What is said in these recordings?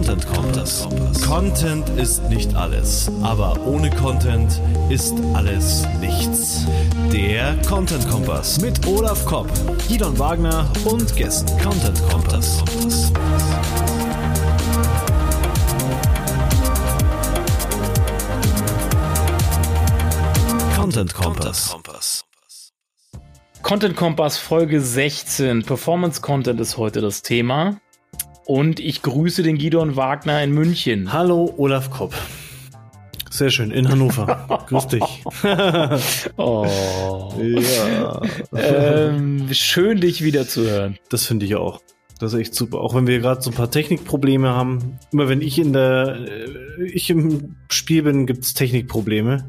Content Kompass. Content ist nicht alles, aber ohne Content ist alles nichts. Der Content Kompass mit Olaf Kopp, Gidon Wagner und Gästen. Content Kompass. Content Kompass. Content Kompass Folge 16. Performance Content ist heute das Thema. Und ich grüße den Gidon Wagner in München. Hallo, Olaf Kopp. Sehr schön, in Hannover. Grüß dich. oh. Ja. Ähm, schön, dich wieder zu hören. Das finde ich auch. Das ist echt super. Auch wenn wir gerade so ein paar Technikprobleme haben. Immer wenn ich in der, äh, ich im Spiel bin, gibt es Technikprobleme.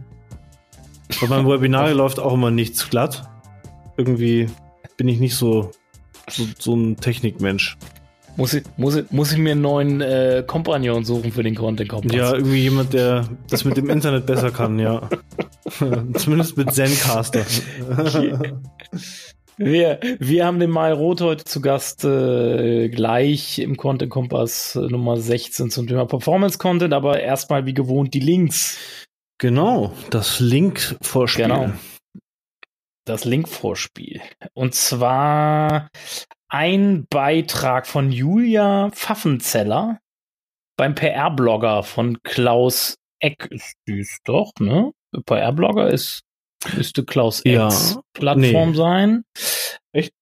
Bei meinem Webinar läuft auch immer nichts glatt. Irgendwie bin ich nicht so, so, so ein Technikmensch. Muss ich, muss, ich, muss ich mir einen neuen äh, Kompagnon suchen für den Content Kompass? Ja, irgendwie jemand, der das mit dem Internet besser kann, ja. Zumindest mit Zencaster. wir, wir haben den Mai Roth heute zu Gast, äh, gleich im Content Kompass äh, Nummer 16 zum Thema Performance Content, aber erstmal wie gewohnt die Links. Genau, das Link-Vorspiel. Genau. Das Link-Vorspiel. Und zwar ein Beitrag von Julia Pfaffenzeller beim PR-Blogger von Klaus Eck. Ist süß doch, ne? PR-Blogger ist, müsste Klaus Ecks ja, Plattform nee. sein. Echt?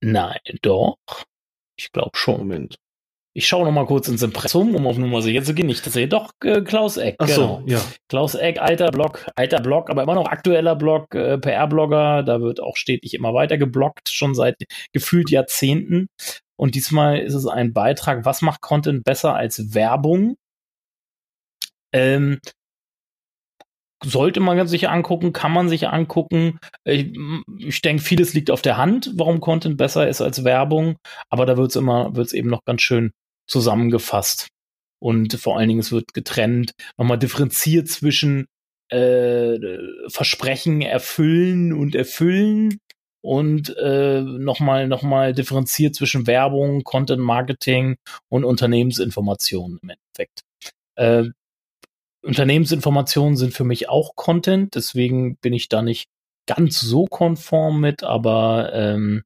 Nein, doch. Ich glaube schon. Moment. Ich schaue noch mal kurz ins Impressum, um auf Nummer sicher zu gehen. Nicht, dass ihr doch äh, Klaus Eck. Ach genau. so, ja. Klaus Eck, alter Blog, alter Blog, aber immer noch aktueller Blog, äh, PR-Blogger. Da wird auch stetig immer weiter geblockt, schon seit gefühlt Jahrzehnten. Und diesmal ist es ein Beitrag, was macht Content besser als Werbung? Ähm, sollte man sich angucken, kann man sich angucken. Ich, ich denke, vieles liegt auf der Hand, warum Content besser ist als Werbung, aber da wird es immer, wird es eben noch ganz schön zusammengefasst. Und vor allen Dingen, es wird getrennt, nochmal differenziert zwischen äh, Versprechen erfüllen und erfüllen und äh, nochmal noch mal differenziert zwischen Werbung, Content Marketing und Unternehmensinformationen im Endeffekt. Äh, Unternehmensinformationen sind für mich auch Content, deswegen bin ich da nicht ganz so konform mit, aber ähm,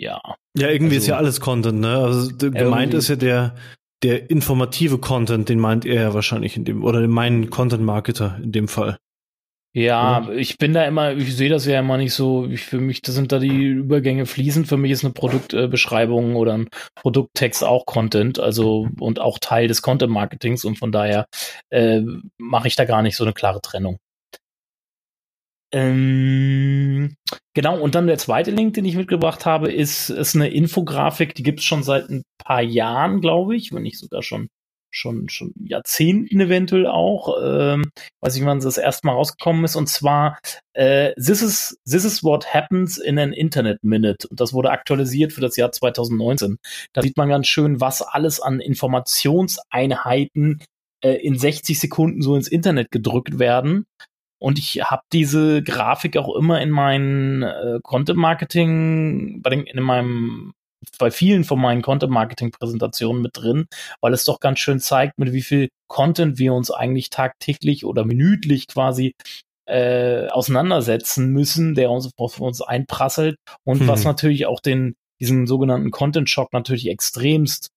ja. Ja, irgendwie also, ist ja alles Content, ne? Also gemeint ist ja der, der informative Content, den meint er ja wahrscheinlich in dem, oder mein Content Marketer in dem Fall. Ja, oder? ich bin da immer, ich sehe das ja immer nicht so, ich, für mich, das sind da die Übergänge fließend. Für mich ist eine Produktbeschreibung äh, oder ein Produkttext auch Content, also und auch Teil des Content Marketings und von daher äh, mache ich da gar nicht so eine klare Trennung. Ähm, genau, und dann der zweite Link, den ich mitgebracht habe, ist, ist eine Infografik, die gibt es schon seit ein paar Jahren, glaube ich, wenn nicht sogar schon, schon, schon Jahrzehnten eventuell auch. Ähm, weiß ich, wann das erste Mal rausgekommen ist. Und zwar äh, this, is, this is what happens in an Internet Minute. Und das wurde aktualisiert für das Jahr 2019. Da sieht man ganz schön, was alles an Informationseinheiten äh, in 60 Sekunden so ins Internet gedrückt werden. Und ich habe diese Grafik auch immer in meinen äh, Content Marketing, bei den, in meinem, bei vielen von meinen Content Marketing Präsentationen mit drin, weil es doch ganz schön zeigt, mit wie viel Content wir uns eigentlich tagtäglich oder minütlich quasi äh, auseinandersetzen müssen, der uns auf uns einprasselt und hm. was natürlich auch den diesen sogenannten Content Shock natürlich extremst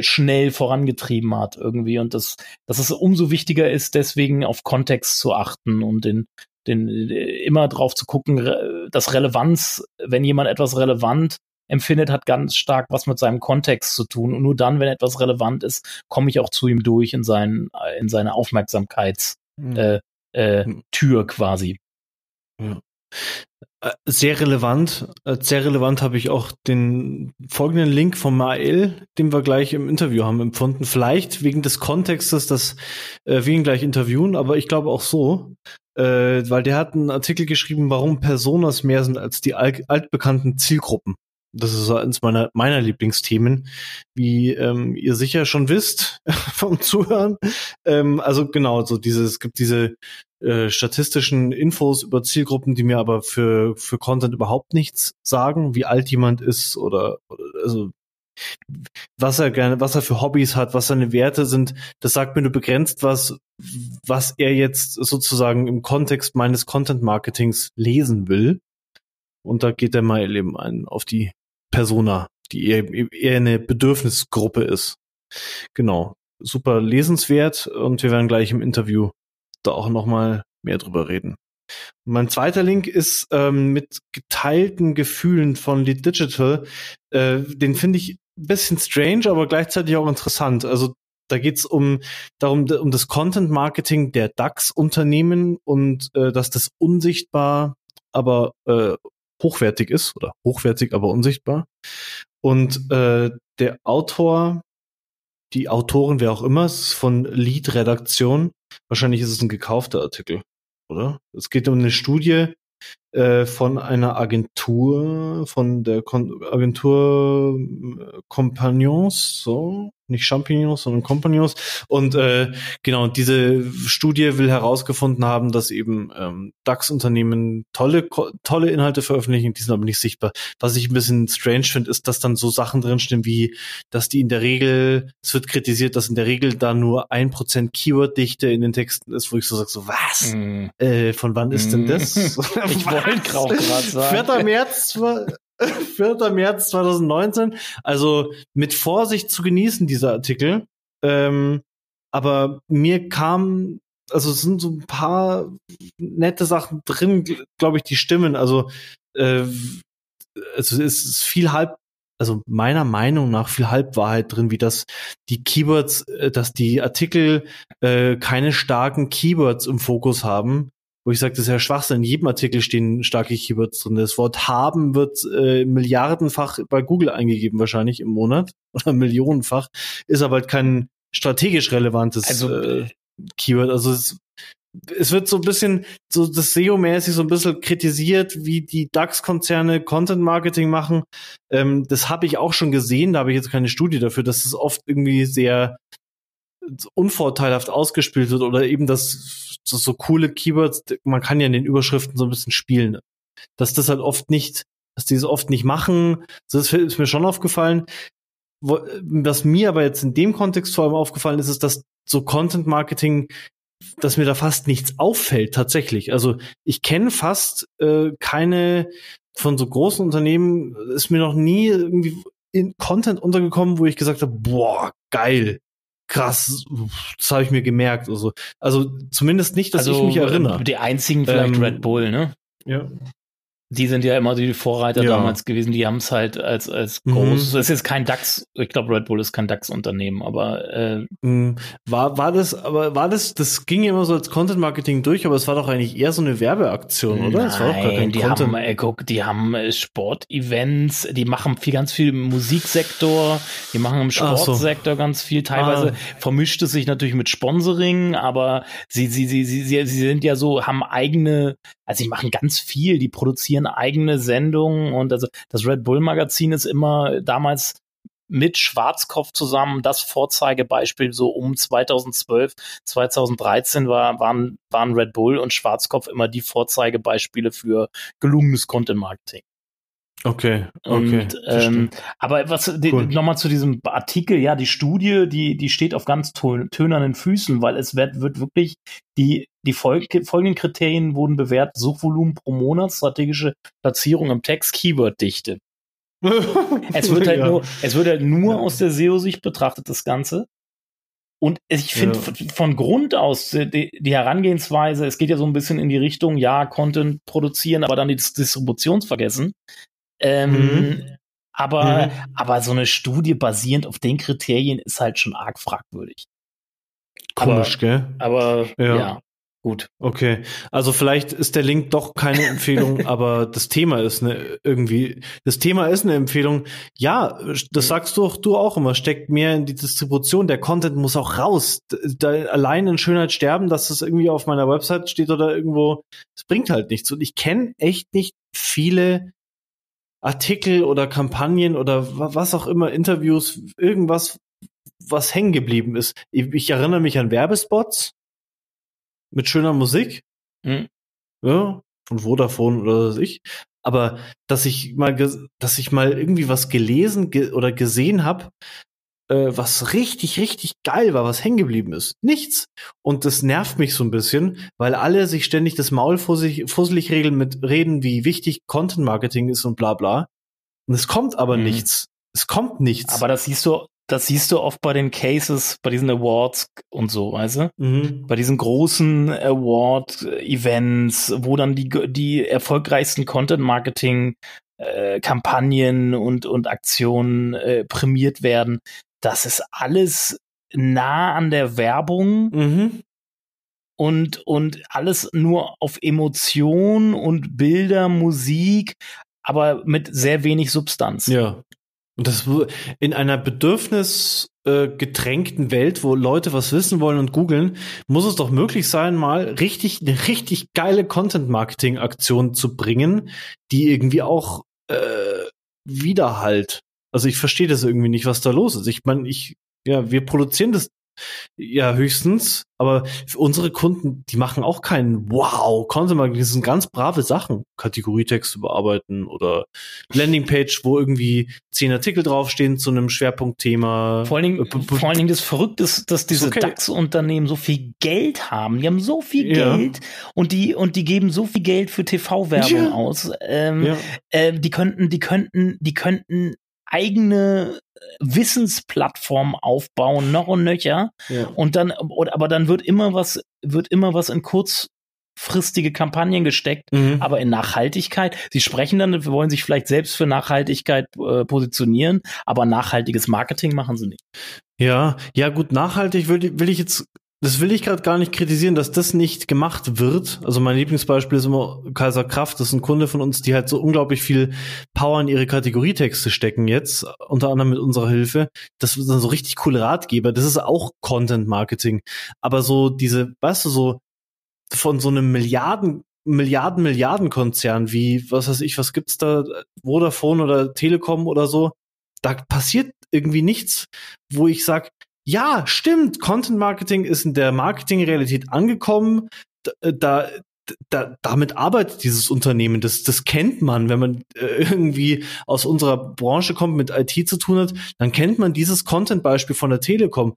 schnell vorangetrieben hat irgendwie und das, dass es umso wichtiger ist, deswegen auf Kontext zu achten und den, den äh, immer drauf zu gucken, dass Relevanz, wenn jemand etwas relevant empfindet, hat ganz stark was mit seinem Kontext zu tun. Und nur dann, wenn etwas relevant ist, komme ich auch zu ihm durch in, seinen, in seine Aufmerksamkeitstür mhm. äh, äh, hm. quasi. Ja. Äh, sehr relevant. Äh, sehr relevant habe ich auch den folgenden Link vom Mael, den wir gleich im Interview haben empfunden. Vielleicht wegen des Kontextes, dass äh, wir ihn gleich interviewen, aber ich glaube auch so, weil der hat einen Artikel geschrieben, warum Personas mehr sind als die altbekannten Zielgruppen. Das ist eines meiner, meiner Lieblingsthemen, wie ähm, ihr sicher schon wisst vom Zuhören. Ähm, also genau, so dieses, es gibt diese äh, statistischen Infos über Zielgruppen, die mir aber für, für Content überhaupt nichts sagen, wie alt jemand ist oder, oder also was er gerne, was er für Hobbys hat, was seine Werte sind. Das sagt mir nur begrenzt was, was er jetzt sozusagen im Kontext meines Content Marketings lesen will. Und da geht er mal eben ein auf die Persona, die eher, eher eine Bedürfnisgruppe ist. Genau. Super lesenswert und wir werden gleich im Interview da auch nochmal mehr drüber reden. Mein zweiter Link ist ähm, mit geteilten Gefühlen von Lead Digital. Äh, den finde ich ein bisschen strange, aber gleichzeitig auch interessant. Also da geht's um darum um das Content Marketing der DAX-Unternehmen und äh, dass das unsichtbar, aber äh, hochwertig ist oder hochwertig, aber unsichtbar. Und äh, der Autor, die Autorin, wer auch immer, ist von Lead-Redaktion. Wahrscheinlich ist es ein gekaufter Artikel oder? Es geht um eine Studie äh, von einer Agentur, von der Kon Agentur äh, Compagnons, so, nicht Champignons, sondern Compagnons. Und äh, genau, diese Studie will herausgefunden haben, dass eben ähm, DAX-Unternehmen tolle, tolle Inhalte veröffentlichen, die sind aber nicht sichtbar. Was ich ein bisschen strange finde, ist, dass dann so Sachen drinstehen wie, dass die in der Regel, es wird kritisiert, dass in der Regel da nur ein Prozent Keyword-Dichte in den Texten ist, wo ich so sage, so was? Mm. Äh, von wann ist mm. denn das? ich wollte gerade sagen. 4. März 4. März 2019. Also mit Vorsicht zu genießen, dieser Artikel. Ähm, aber mir kam, also es sind so ein paar nette Sachen drin, glaube ich, die stimmen. Also, äh, also es ist viel halb, also meiner Meinung nach viel Halbwahrheit drin, wie das die Keywords, äh, dass die Artikel äh, keine starken Keywords im Fokus haben, wo ich sage, das ist ja Schwachsinn. In jedem Artikel stehen starke Keywords drin. Das Wort haben wird äh, milliardenfach bei Google eingegeben wahrscheinlich im Monat oder millionenfach, ist aber halt kein strategisch relevantes also, äh, Keyword. Also es, es wird so ein bisschen so das SEO-mäßig so ein bisschen kritisiert, wie die DAX-Konzerne Content-Marketing machen. Ähm, das habe ich auch schon gesehen, da habe ich jetzt keine Studie dafür, dass es oft irgendwie sehr unvorteilhaft ausgespielt wird oder eben das so, so coole Keywords, man kann ja in den Überschriften so ein bisschen spielen. Dass das halt oft nicht, dass die es oft nicht machen, das ist mir schon aufgefallen. Was mir aber jetzt in dem Kontext vor allem aufgefallen ist, ist, dass so Content Marketing, dass mir da fast nichts auffällt tatsächlich. Also ich kenne fast äh, keine von so großen Unternehmen, ist mir noch nie irgendwie in Content untergekommen, wo ich gesagt habe, boah, geil krass, das habe ich mir gemerkt. Also, also zumindest nicht, dass also, ich mich erinnere. Die einzigen vielleicht ähm, Red Bull, ne? Ja die sind ja immer die Vorreiter ja. damals gewesen, die haben es halt als, als mhm. großes, es ist jetzt kein DAX, ich glaube Red Bull ist kein DAX-Unternehmen, aber äh, mhm. war, war das, aber war das, das ging ja immer so als Content-Marketing durch, aber es war doch eigentlich eher so eine Werbeaktion, oder? Nein, war doch gar kein die Content. haben, äh, guck, die haben äh, Sportevents, die machen viel, ganz viel im Musiksektor, die machen im Sportsektor so. ganz viel, teilweise ah. vermischt es sich natürlich mit Sponsoring, aber sie, sie, sie, sie, sie, sie sind ja so, haben eigene, also sie machen ganz viel, die produzieren produzieren eigene Sendungen und also das Red Bull Magazin ist immer damals mit Schwarzkopf zusammen das Vorzeigebeispiel so um 2012, 2013 war, waren, waren Red Bull und Schwarzkopf immer die Vorzeigebeispiele für gelungenes Content Marketing. Okay, okay. Und, ähm, aber was cool. nochmal zu diesem Artikel, ja, die Studie, die, die steht auf ganz tönernen Füßen, weil es wird, wird wirklich die, die folgenden Kriterien wurden bewertet: Suchvolumen pro Monat, strategische Platzierung im Text, Keyworddichte. es wird halt ja. nur, es wird halt nur ja. aus der SEO-Sicht betrachtet, das Ganze. Und ich finde ja. von Grund aus die, die, Herangehensweise, es geht ja so ein bisschen in die Richtung, ja, Content produzieren, aber dann die Distributionsvergessen. Ähm, mhm. Aber, mhm. aber so eine Studie basierend auf den Kriterien ist halt schon arg fragwürdig. Komisch, aber, gell? Aber ja. ja. Gut. Okay. Also vielleicht ist der Link doch keine Empfehlung, aber das Thema ist eine irgendwie, das Thema ist eine Empfehlung. Ja, das sagst du, du auch immer, steckt mehr in die Distribution. Der Content muss auch raus. Da, allein in Schönheit sterben, dass das irgendwie auf meiner Website steht oder irgendwo, es bringt halt nichts. Und ich kenne echt nicht viele Artikel oder Kampagnen oder was auch immer, Interviews, irgendwas, was hängen geblieben ist. Ich, ich erinnere mich an Werbespots mit schöner Musik. Mhm. Ja, von Vodafone oder was weiß ich. Aber dass ich mal, dass ich mal irgendwie was gelesen ge oder gesehen habe, äh, was richtig, richtig geil war, was hängen geblieben ist. Nichts. Und das nervt mich so ein bisschen, weil alle sich ständig das Maul fusselig, fusselig regeln mit reden, wie wichtig Content Marketing ist und bla bla. Und es kommt aber mhm. nichts. Es kommt nichts. Aber das siehst du, das siehst du oft bei den Cases, bei diesen Awards und so, weißt du? Mhm. Bei diesen großen Award-Events, wo dann die, die erfolgreichsten Content-Marketing äh, Kampagnen und, und Aktionen äh, prämiert werden. Das ist alles nah an der Werbung mhm. und, und alles nur auf Emotion und Bilder, Musik, aber mit sehr wenig Substanz. Ja. Und das in einer bedürfnisgetränkten äh, Welt, wo Leute was wissen wollen und googeln, muss es doch möglich sein, mal richtig eine richtig geile Content-Marketing-Aktion zu bringen, die irgendwie auch äh, Widerhalt. Also ich verstehe das irgendwie nicht, was da los ist. Ich meine, ich ja, wir produzieren das ja, höchstens. Aber unsere Kunden, die machen auch keinen Wow, Marketing. Das sind ganz brave Sachen. Kategorietexte bearbeiten oder Landingpage, wo irgendwie zehn Artikel draufstehen zu einem Schwerpunktthema. Vor allen Dingen, äh, vor allen Dingen das Verrückte ist, dass diese okay. DAX-Unternehmen so viel Geld haben. Die haben so viel ja. Geld und die, und die geben so viel Geld für TV-Werbung ja. aus. Ähm, ja. äh, die könnten, die könnten, die könnten eigene Wissensplattform aufbauen, noch und nöcher. Ja. Und dann, aber dann wird immer was, wird immer was in kurzfristige Kampagnen gesteckt, mhm. aber in Nachhaltigkeit. Sie sprechen dann, wollen sich vielleicht selbst für Nachhaltigkeit äh, positionieren, aber nachhaltiges Marketing machen sie nicht. Ja, ja gut, nachhaltig will, will ich jetzt das will ich gerade gar nicht kritisieren, dass das nicht gemacht wird. Also mein Lieblingsbeispiel ist immer Kaiser Kraft. Das ist ein Kunde von uns, die halt so unglaublich viel Power in ihre Kategorietexte stecken jetzt, unter anderem mit unserer Hilfe. Das sind so richtig coole Ratgeber. Das ist auch Content Marketing. Aber so diese, weißt du, so von so einem Milliarden Milliarden, Milliarden Konzern wie, was weiß ich, was gibt's da, Vodafone oder Telekom oder so, da passiert irgendwie nichts, wo ich sag, ja, stimmt, Content Marketing ist in der Marketingrealität angekommen. Da, da, da, damit arbeitet dieses Unternehmen. Das, das kennt man, wenn man äh, irgendwie aus unserer Branche kommt, mit IT zu tun hat, dann kennt man dieses Content-Beispiel von der Telekom.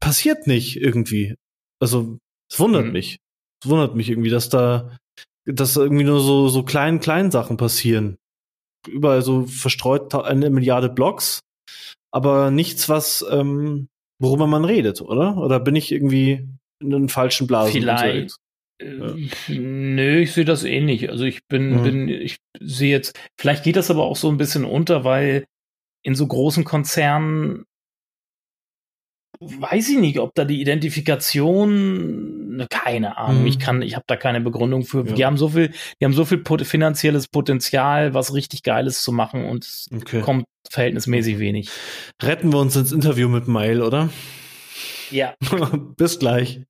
Passiert nicht irgendwie. Also, es wundert mhm. mich. Es wundert mich irgendwie, dass da, dass irgendwie nur so, so kleinen, kleinen Sachen passieren. Überall so verstreut eine Milliarde Blogs aber nichts, was ähm, worüber man redet, oder? Oder bin ich irgendwie in den falschen Blasen Vielleicht. Äh, Nö, ich sehe das ähnlich. Eh also ich bin, mhm. bin, ich sehe jetzt, vielleicht geht das aber auch so ein bisschen unter, weil in so großen Konzernen weiß ich nicht, ob da die Identifikation, ne, keine Ahnung, mhm. ich kann, ich habe da keine Begründung für. Ja. Die haben so viel, die haben so viel pot finanzielles Potenzial, was richtig Geiles zu machen und es okay. kommt verhältnismäßig wenig. Retten wir uns ins Interview mit Mail, oder? Ja. Bis gleich.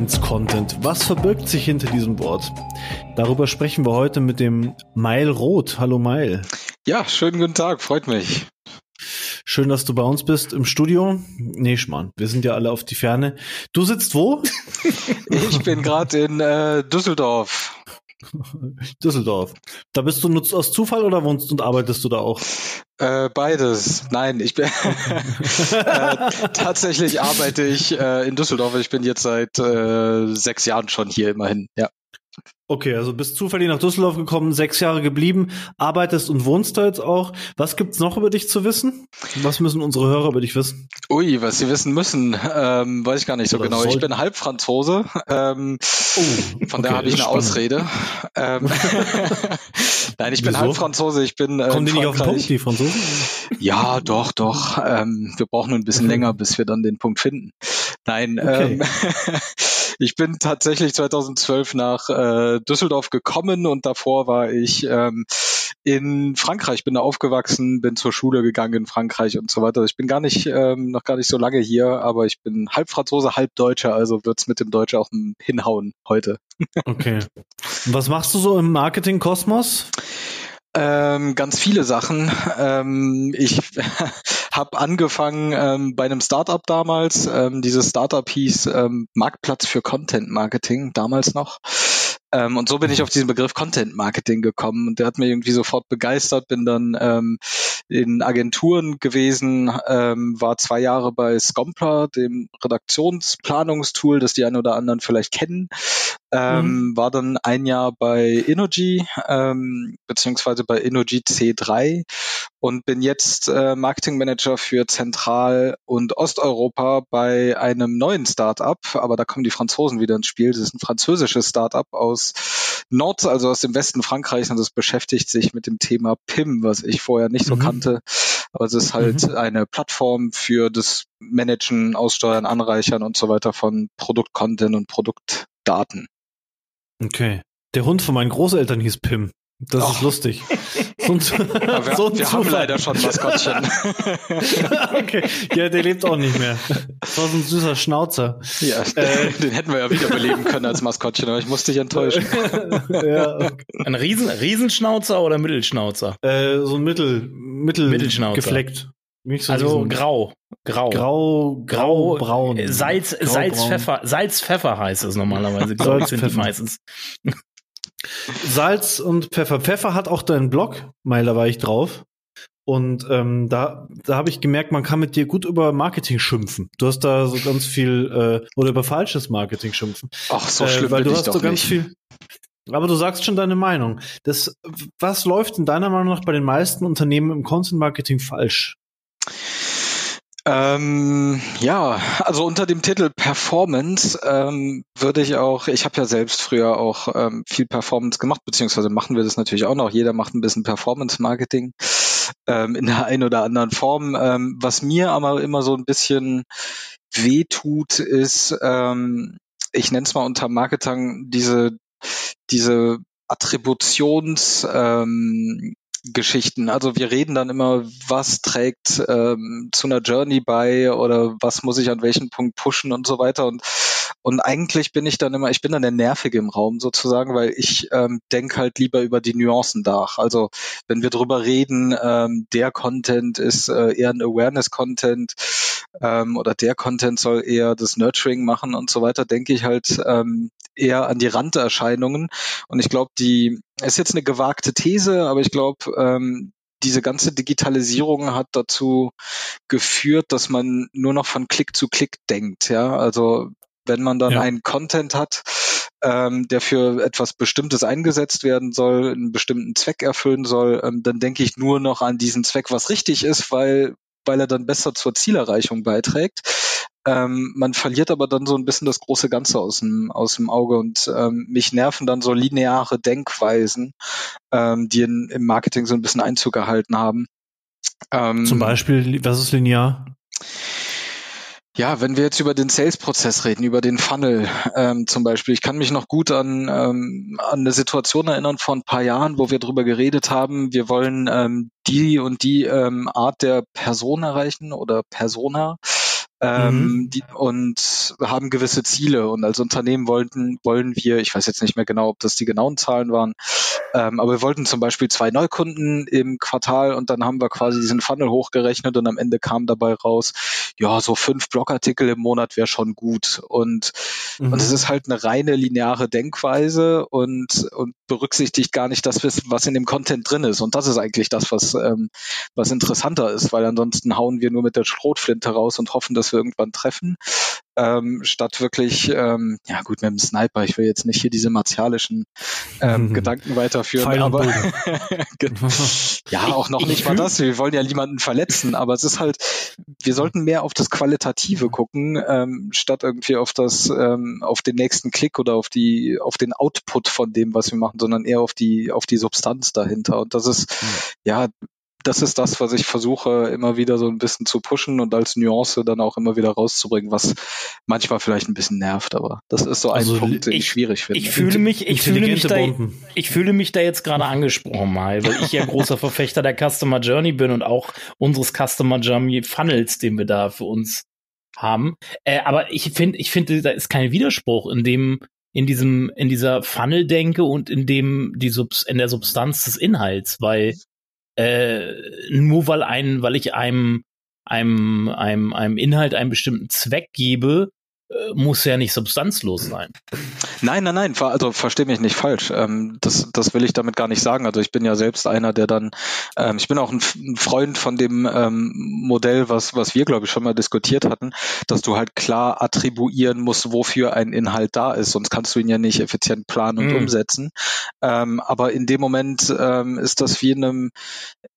Performance-Content. Was verbirgt sich hinter diesem Wort? Darüber sprechen wir heute mit dem Meil Roth. Hallo Meil. Ja, schönen guten Tag, freut mich. Schön, dass du bei uns bist im Studio. Nee, Schmarrn, wir sind ja alle auf die Ferne. Du sitzt wo? ich bin gerade in äh, Düsseldorf. Düsseldorf. Da bist du nur aus Zufall oder wohnst und arbeitest du da auch? Äh, beides. Nein, ich bin äh, tatsächlich arbeite ich äh, in Düsseldorf. Ich bin jetzt seit äh, sechs Jahren schon hier immerhin. Ja. Okay, also bist zufällig nach Düsseldorf gekommen, sechs Jahre geblieben, arbeitest und wohnst da jetzt auch. Was gibt's noch über dich zu wissen? Was müssen unsere Hörer über dich wissen? Ui, was sie wissen müssen, ähm, weiß ich gar nicht so Oder genau. Soll... Ich bin halb Franzose, ähm, oh, okay, von daher habe ich eine spannend. Ausrede. Ähm, Nein, ich bin halb Franzose. Ich bin. Äh, Kommen die nicht auf den Punkt, die Franzosen? Ja, doch, doch. Ähm, wir brauchen ein bisschen länger, bis wir dann den Punkt finden. Nein, okay. ähm, ich bin tatsächlich 2012 nach äh, Düsseldorf gekommen und davor war ich ähm, in Frankreich, bin da aufgewachsen, bin zur Schule gegangen in Frankreich und so weiter. Ich bin gar nicht, ähm, noch gar nicht so lange hier, aber ich bin halb Franzose, halb Deutscher, also wird's mit dem Deutsch auch hinhauen heute. Okay. Was machst du so im Marketing-Kosmos? Ähm, ganz viele Sachen. Ähm, ich habe angefangen ähm, bei einem Startup damals. Ähm, dieses Startup hieß ähm, Marktplatz für Content Marketing, damals noch. Ähm, und so bin ich auf diesen Begriff Content Marketing gekommen und der hat mir irgendwie sofort begeistert. Bin dann ähm, in Agenturen gewesen, ähm, war zwei Jahre bei Scompler, dem Redaktionsplanungstool, das die einen oder anderen vielleicht kennen. Ähm, mhm. War dann ein Jahr bei Innogy, ähm, beziehungsweise bei Innogy C3 und bin jetzt äh, Marketing Manager für Zentral- und Osteuropa bei einem neuen Startup, aber da kommen die Franzosen wieder ins Spiel. Das ist ein französisches Startup aus Nord, also aus dem Westen Frankreichs und das beschäftigt sich mit dem Thema PIM, was ich vorher nicht so mhm. kannte. Aber es ist halt mhm. eine Plattform für das Managen, Aussteuern, Anreichern und so weiter von Produktcontent und Produktdaten. Okay. Der Hund von meinen Großeltern hieß Pim. Das Och. ist lustig. So ein, wir, so ein wir haben leider schon Maskottchen. okay, ja, der lebt auch nicht mehr. Das war so ein süßer Schnauzer. Ja, äh, den hätten wir ja wiederbeleben können als Maskottchen, aber ich musste dich enttäuschen. ja, okay. Ein Riesen, Riesenschnauzer oder Mittelschnauzer? Äh, so ein Mittel, Mittel Mittelschnauzer. gefleckt. So also grau, grau, grau, grau, braun, Salz, grau, Salz, braun. Pfeffer, Salz, Pfeffer heißt es normalerweise. Salz, Pfeffer meistens. Salz und Pfeffer. Pfeffer hat auch deinen Blog, Mai, da war ich drauf. Und ähm, da, da habe ich gemerkt, man kann mit dir gut über Marketing schimpfen. Du hast da so ganz viel äh, oder über falsches Marketing schimpfen. Ach, so schlimm äh, weil du hast so ganz nicht. viel. Aber du sagst schon deine Meinung. Das, was läuft in deiner Meinung nach bei den meisten Unternehmen im Content Marketing falsch? Ähm, ja, also unter dem Titel Performance ähm, würde ich auch, ich habe ja selbst früher auch ähm, viel Performance gemacht, beziehungsweise machen wir das natürlich auch noch. Jeder macht ein bisschen Performance-Marketing ähm, in der einen oder anderen Form. Ähm, was mir aber immer so ein bisschen weh tut, ist, ähm, ich nenne es mal unter Marketing diese, diese Attributions, ähm, Geschichten. Also wir reden dann immer, was trägt ähm, zu einer Journey bei oder was muss ich an welchem Punkt pushen und so weiter. Und und eigentlich bin ich dann immer, ich bin dann der Nervige im Raum sozusagen, weil ich ähm, denke halt lieber über die Nuancen nach. Also wenn wir drüber reden, ähm, der Content ist äh, eher ein Awareness-Content ähm, oder der Content soll eher das Nurturing machen und so weiter, denke ich halt ähm, eher an die Randerscheinungen. Und ich glaube, die ist jetzt eine gewagte These, aber ich glaube, ähm, diese ganze Digitalisierung hat dazu geführt, dass man nur noch von Klick zu Klick denkt. Ja, also wenn man dann ja. einen Content hat, ähm, der für etwas Bestimmtes eingesetzt werden soll, einen bestimmten Zweck erfüllen soll, ähm, dann denke ich nur noch an diesen Zweck, was richtig ist, weil weil er dann besser zur Zielerreichung beiträgt. Ähm, man verliert aber dann so ein bisschen das große Ganze aus dem, aus dem Auge und ähm, mich nerven dann so lineare Denkweisen, ähm, die in, im Marketing so ein bisschen Einzug gehalten haben. Ähm, Zum Beispiel, was ist linear? Ja, wenn wir jetzt über den Sales-Prozess reden, über den Funnel ähm, zum Beispiel. Ich kann mich noch gut an, ähm, an eine Situation erinnern vor ein paar Jahren, wo wir darüber geredet haben, wir wollen ähm, die und die ähm, Art der Person erreichen oder Persona ähm, mhm. die, und haben gewisse Ziele. Und als Unternehmen wollten, wollen wir, ich weiß jetzt nicht mehr genau, ob das die genauen Zahlen waren, ähm, aber wir wollten zum Beispiel zwei Neukunden im Quartal und dann haben wir quasi diesen Funnel hochgerechnet und am Ende kam dabei raus, ja, so fünf Blogartikel im Monat wäre schon gut. Und, mhm. und es ist halt eine reine lineare Denkweise und, und berücksichtigt gar nicht das, was in dem Content drin ist. Und das ist eigentlich das, was, ähm, was interessanter ist, weil ansonsten hauen wir nur mit der Schrotflinte raus und hoffen, dass wir irgendwann treffen ähm, statt wirklich, ähm, ja gut, mit dem Sniper, ich will jetzt nicht hier diese martialischen ähm, mhm. Gedanken weiterführen, Pfeil aber ja, auch noch nicht mal das, wir wollen ja niemanden verletzen, aber es ist halt, wir sollten mehr auf das Qualitative gucken, ähm, statt irgendwie auf das, ähm, auf den nächsten Klick oder auf die, auf den Output von dem, was wir machen, sondern eher auf die, auf die Substanz dahinter. Und das ist, mhm. ja, das ist das, was ich versuche, immer wieder so ein bisschen zu pushen und als Nuance dann auch immer wieder rauszubringen, was manchmal vielleicht ein bisschen nervt, aber das ist so ein also Punkt, den ich, ich schwierig finde. Ich fühle mich, ich fühle mich da, ich fühle mich da jetzt gerade angesprochen mal, weil ich ja großer Verfechter der Customer Journey bin und auch unseres Customer Journey Funnels, den wir da für uns haben. Äh, aber ich finde, ich finde, da ist kein Widerspruch in dem, in diesem, in dieser Funnel-Denke und in dem, die Subs in der Substanz des Inhalts, weil äh, nur weil ein, weil ich einem, einem, einem, einem Inhalt einen bestimmten Zweck gebe, muss ja nicht substanzlos sein. Nein, nein, nein, also verstehe mich nicht falsch. Ähm, das, das will ich damit gar nicht sagen. Also ich bin ja selbst einer, der dann, ähm, ich bin auch ein, Freund von dem ähm, Modell, was, was wir, glaube ich, schon mal diskutiert hatten, dass du halt klar attribuieren musst, wofür ein Inhalt da ist, sonst kannst du ihn ja nicht effizient planen und mhm. umsetzen. aber in dem Moment ist das wie in einem,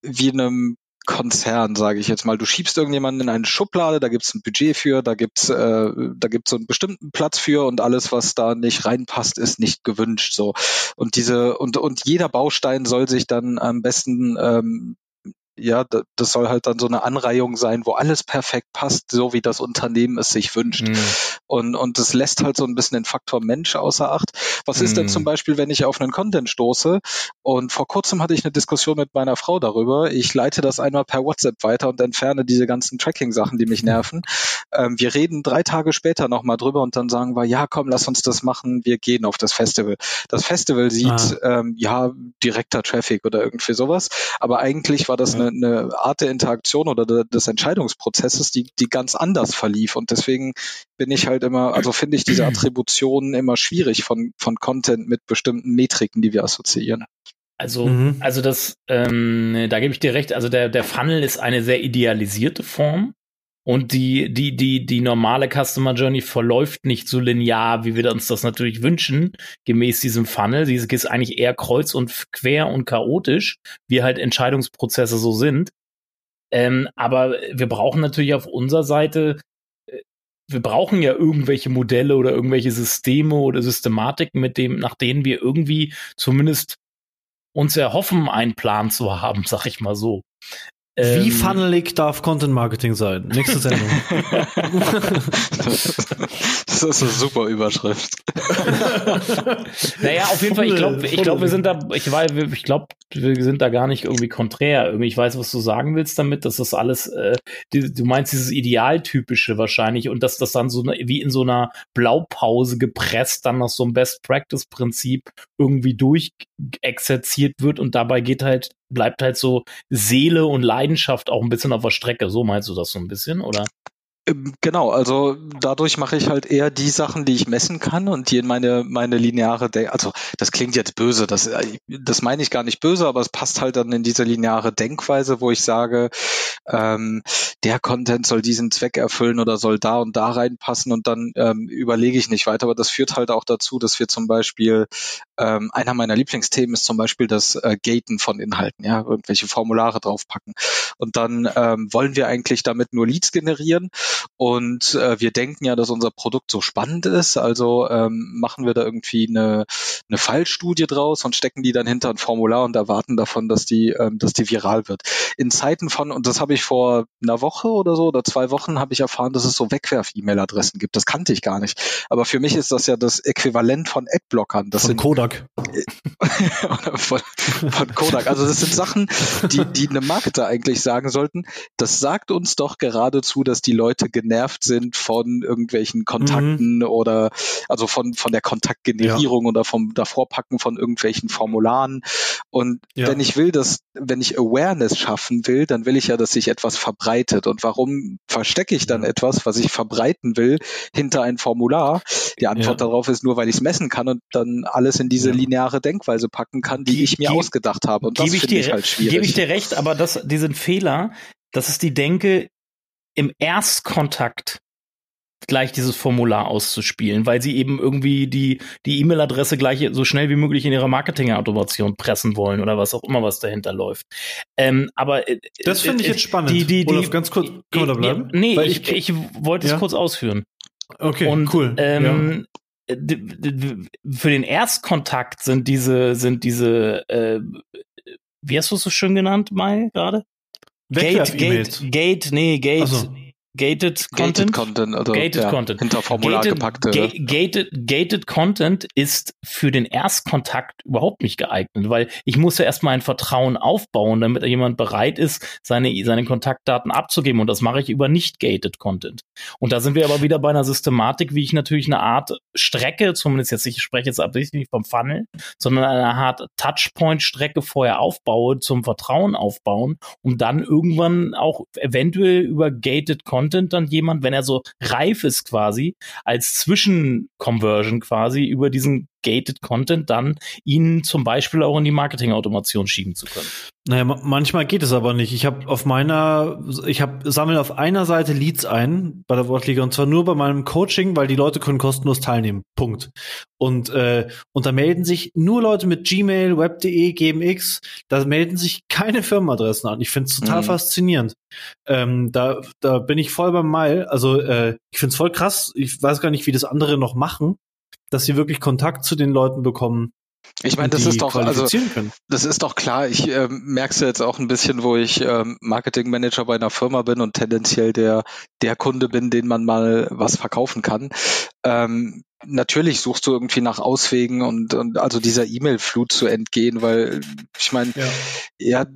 wie in einem Konzern, sage ich jetzt mal. Du schiebst irgendjemanden in eine Schublade, da gibt's ein Budget für, da gibt's äh, da gibt's so einen bestimmten Platz für und alles, was da nicht reinpasst, ist nicht gewünscht. So und diese und und jeder Baustein soll sich dann am besten ähm, ja, das soll halt dann so eine Anreihung sein, wo alles perfekt passt, so wie das Unternehmen es sich wünscht. Mhm. Und, und das lässt halt so ein bisschen den Faktor Mensch außer Acht. Was mhm. ist denn zum mhm. Beispiel, wenn ich auf einen Content stoße? Und vor kurzem hatte ich eine Diskussion mit meiner Frau darüber. Ich leite das einmal per WhatsApp weiter und entferne diese ganzen Tracking-Sachen, die mich mhm. nerven. Ähm, wir reden drei Tage später nochmal drüber und dann sagen wir, ja, komm, lass uns das machen. Wir gehen auf das Festival. Das Festival sieht, ah. ähm, ja, direkter Traffic oder irgendwie sowas. Aber eigentlich war das eine eine, Art der Interaktion oder de, des Entscheidungsprozesses, die, die ganz anders verlief. Und deswegen bin ich halt immer, also finde ich diese Attributionen immer schwierig von, von Content mit bestimmten Metriken, die wir assoziieren. Also, mhm. also das, ähm, da gebe ich dir recht. Also der, der Funnel ist eine sehr idealisierte Form und die, die, die, die normale Customer Journey verläuft nicht so linear, wie wir uns das natürlich wünschen, gemäß diesem Funnel. Sie ist eigentlich eher kreuz und quer und chaotisch, wie halt Entscheidungsprozesse so sind. Ähm, aber wir brauchen natürlich auf unserer Seite, äh, wir brauchen ja irgendwelche Modelle oder irgendwelche Systeme oder Systematiken, mit dem, nach denen wir irgendwie zumindest uns erhoffen, einen Plan zu haben, sag ich mal so. Wie ähm, funnelig darf Content Marketing sein? Nächste Sendung. das ist eine super Überschrift. naja, auf jeden Fall, ich glaube, ich glaube, wir sind da, ich ich glaube, wir sind da gar nicht irgendwie konträr. Irgendwie, ich weiß, was du sagen willst damit, dass das alles, äh, die, du meinst dieses Idealtypische wahrscheinlich und dass das dann so wie in so einer Blaupause gepresst dann nach so einem Best Practice Prinzip durchexerziert wird und dabei geht halt bleibt halt so Seele und Leidenschaft auch ein bisschen auf der Strecke. So meinst du das so ein bisschen, oder? Ähm, genau, also dadurch mache ich halt eher die Sachen, die ich messen kann und die in meine meine lineare, De also das klingt jetzt böse, das äh, das meine ich gar nicht böse, aber es passt halt dann in diese lineare Denkweise, wo ich sage, ähm, der Content soll diesen Zweck erfüllen oder soll da und da reinpassen und dann ähm, überlege ich nicht weiter. Aber das führt halt auch dazu, dass wir zum Beispiel ähm, einer meiner Lieblingsthemen ist zum Beispiel das äh, Gaten von Inhalten, ja, irgendwelche Formulare draufpacken und dann ähm, wollen wir eigentlich damit nur Leads generieren und äh, wir denken ja, dass unser Produkt so spannend ist, also ähm, machen wir da irgendwie eine, eine Fallstudie draus und stecken die dann hinter ein Formular und erwarten davon, dass die, ähm, dass die viral wird. In Zeiten von, und das habe ich vor einer Woche oder so oder zwei Wochen habe ich erfahren, dass es so Wegwerf-E-Mail-Adressen gibt. Das kannte ich gar nicht. Aber für mich ist das ja das Äquivalent von Adblockern. Das von sind, Kodak. von, von Kodak. Also das sind Sachen, die, die eine Marketer eigentlich sagen sollten. Das sagt uns doch geradezu, dass die Leute genervt sind von irgendwelchen Kontakten mhm. oder also von, von der Kontaktgenerierung ja. oder vom Davorpacken von irgendwelchen Formularen. Und ja. wenn ich will, dass, wenn ich Awareness schaffen will, dann will ich ja, dass sich etwas verbreitet. Und warum verstecke ich dann etwas, was ich verbreiten will, hinter ein Formular? Die Antwort ja. darauf ist nur, weil ich es messen kann und dann alles in diese lineare Denkweise packen kann, die Ge ich mir ausgedacht habe. Und das finde ich halt schwierig. Gebe ich dir recht, aber das, diesen Fehler, das ist die Denke, im Erstkontakt gleich dieses Formular auszuspielen, weil sie eben irgendwie die die E-Mail-Adresse gleich so schnell wie möglich in ihre Marketing-Automation pressen wollen oder was auch immer, was dahinter läuft. Ähm, aber äh, das finde ich äh, jetzt spannend. Die, die, die, Olaf, ganz kurz, können wir da bleiben? Nee, weil ich, ich, ich wollte ja? es kurz ausführen. Okay, Und, cool. Ähm, ja. Für den Erstkontakt sind diese sind diese äh, wie hast du es so schön genannt, Mai, gerade? Gate, Gate, Gate, nee, Gate. So. Gated Content. Gated Content, also gated ja, Content. hinter Formular gated, gepackte. Ga gated, gated Content ist für den Erstkontakt überhaupt nicht geeignet, weil ich muss ja erstmal ein Vertrauen aufbauen, damit jemand bereit ist, seine, seine Kontaktdaten abzugeben und das mache ich über nicht gated Content. Und da sind wir aber wieder bei einer Systematik, wie ich natürlich eine Art Strecke, zumindest jetzt, ich spreche jetzt absichtlich nicht vom Funnel, sondern eine Art Touchpoint-Strecke vorher aufbaue, zum Vertrauen aufbauen, um dann irgendwann auch eventuell über gated Content Content dann jemand, wenn er so reif ist quasi, als Zwischenconversion quasi über diesen gated Content dann ihn zum Beispiel auch in die Marketing-Automation schieben zu können. Naja, manchmal geht es aber nicht. Ich habe auf meiner, ich habe sammle auf einer Seite Leads ein bei der Wortliga und zwar nur bei meinem Coaching, weil die Leute können kostenlos teilnehmen. Punkt. Und äh, und da melden sich nur Leute mit Gmail, Web.de, GMX. Da melden sich keine Firmenadressen an. Ich finde es total mhm. faszinierend. Ähm, da da bin ich voll beim Mile. Also äh, ich finde es voll krass. Ich weiß gar nicht, wie das andere noch machen dass sie wirklich Kontakt zu den Leuten bekommen. Ich meine, das ist doch also das ist doch klar. Ich äh, merke es jetzt auch ein bisschen, wo ich ähm, Marketingmanager bei einer Firma bin und tendenziell der der Kunde bin, den man mal was verkaufen kann. Ähm, natürlich suchst du irgendwie nach Auswegen und, und also dieser E-Mail-Flut zu entgehen, weil ich meine, ja. ja,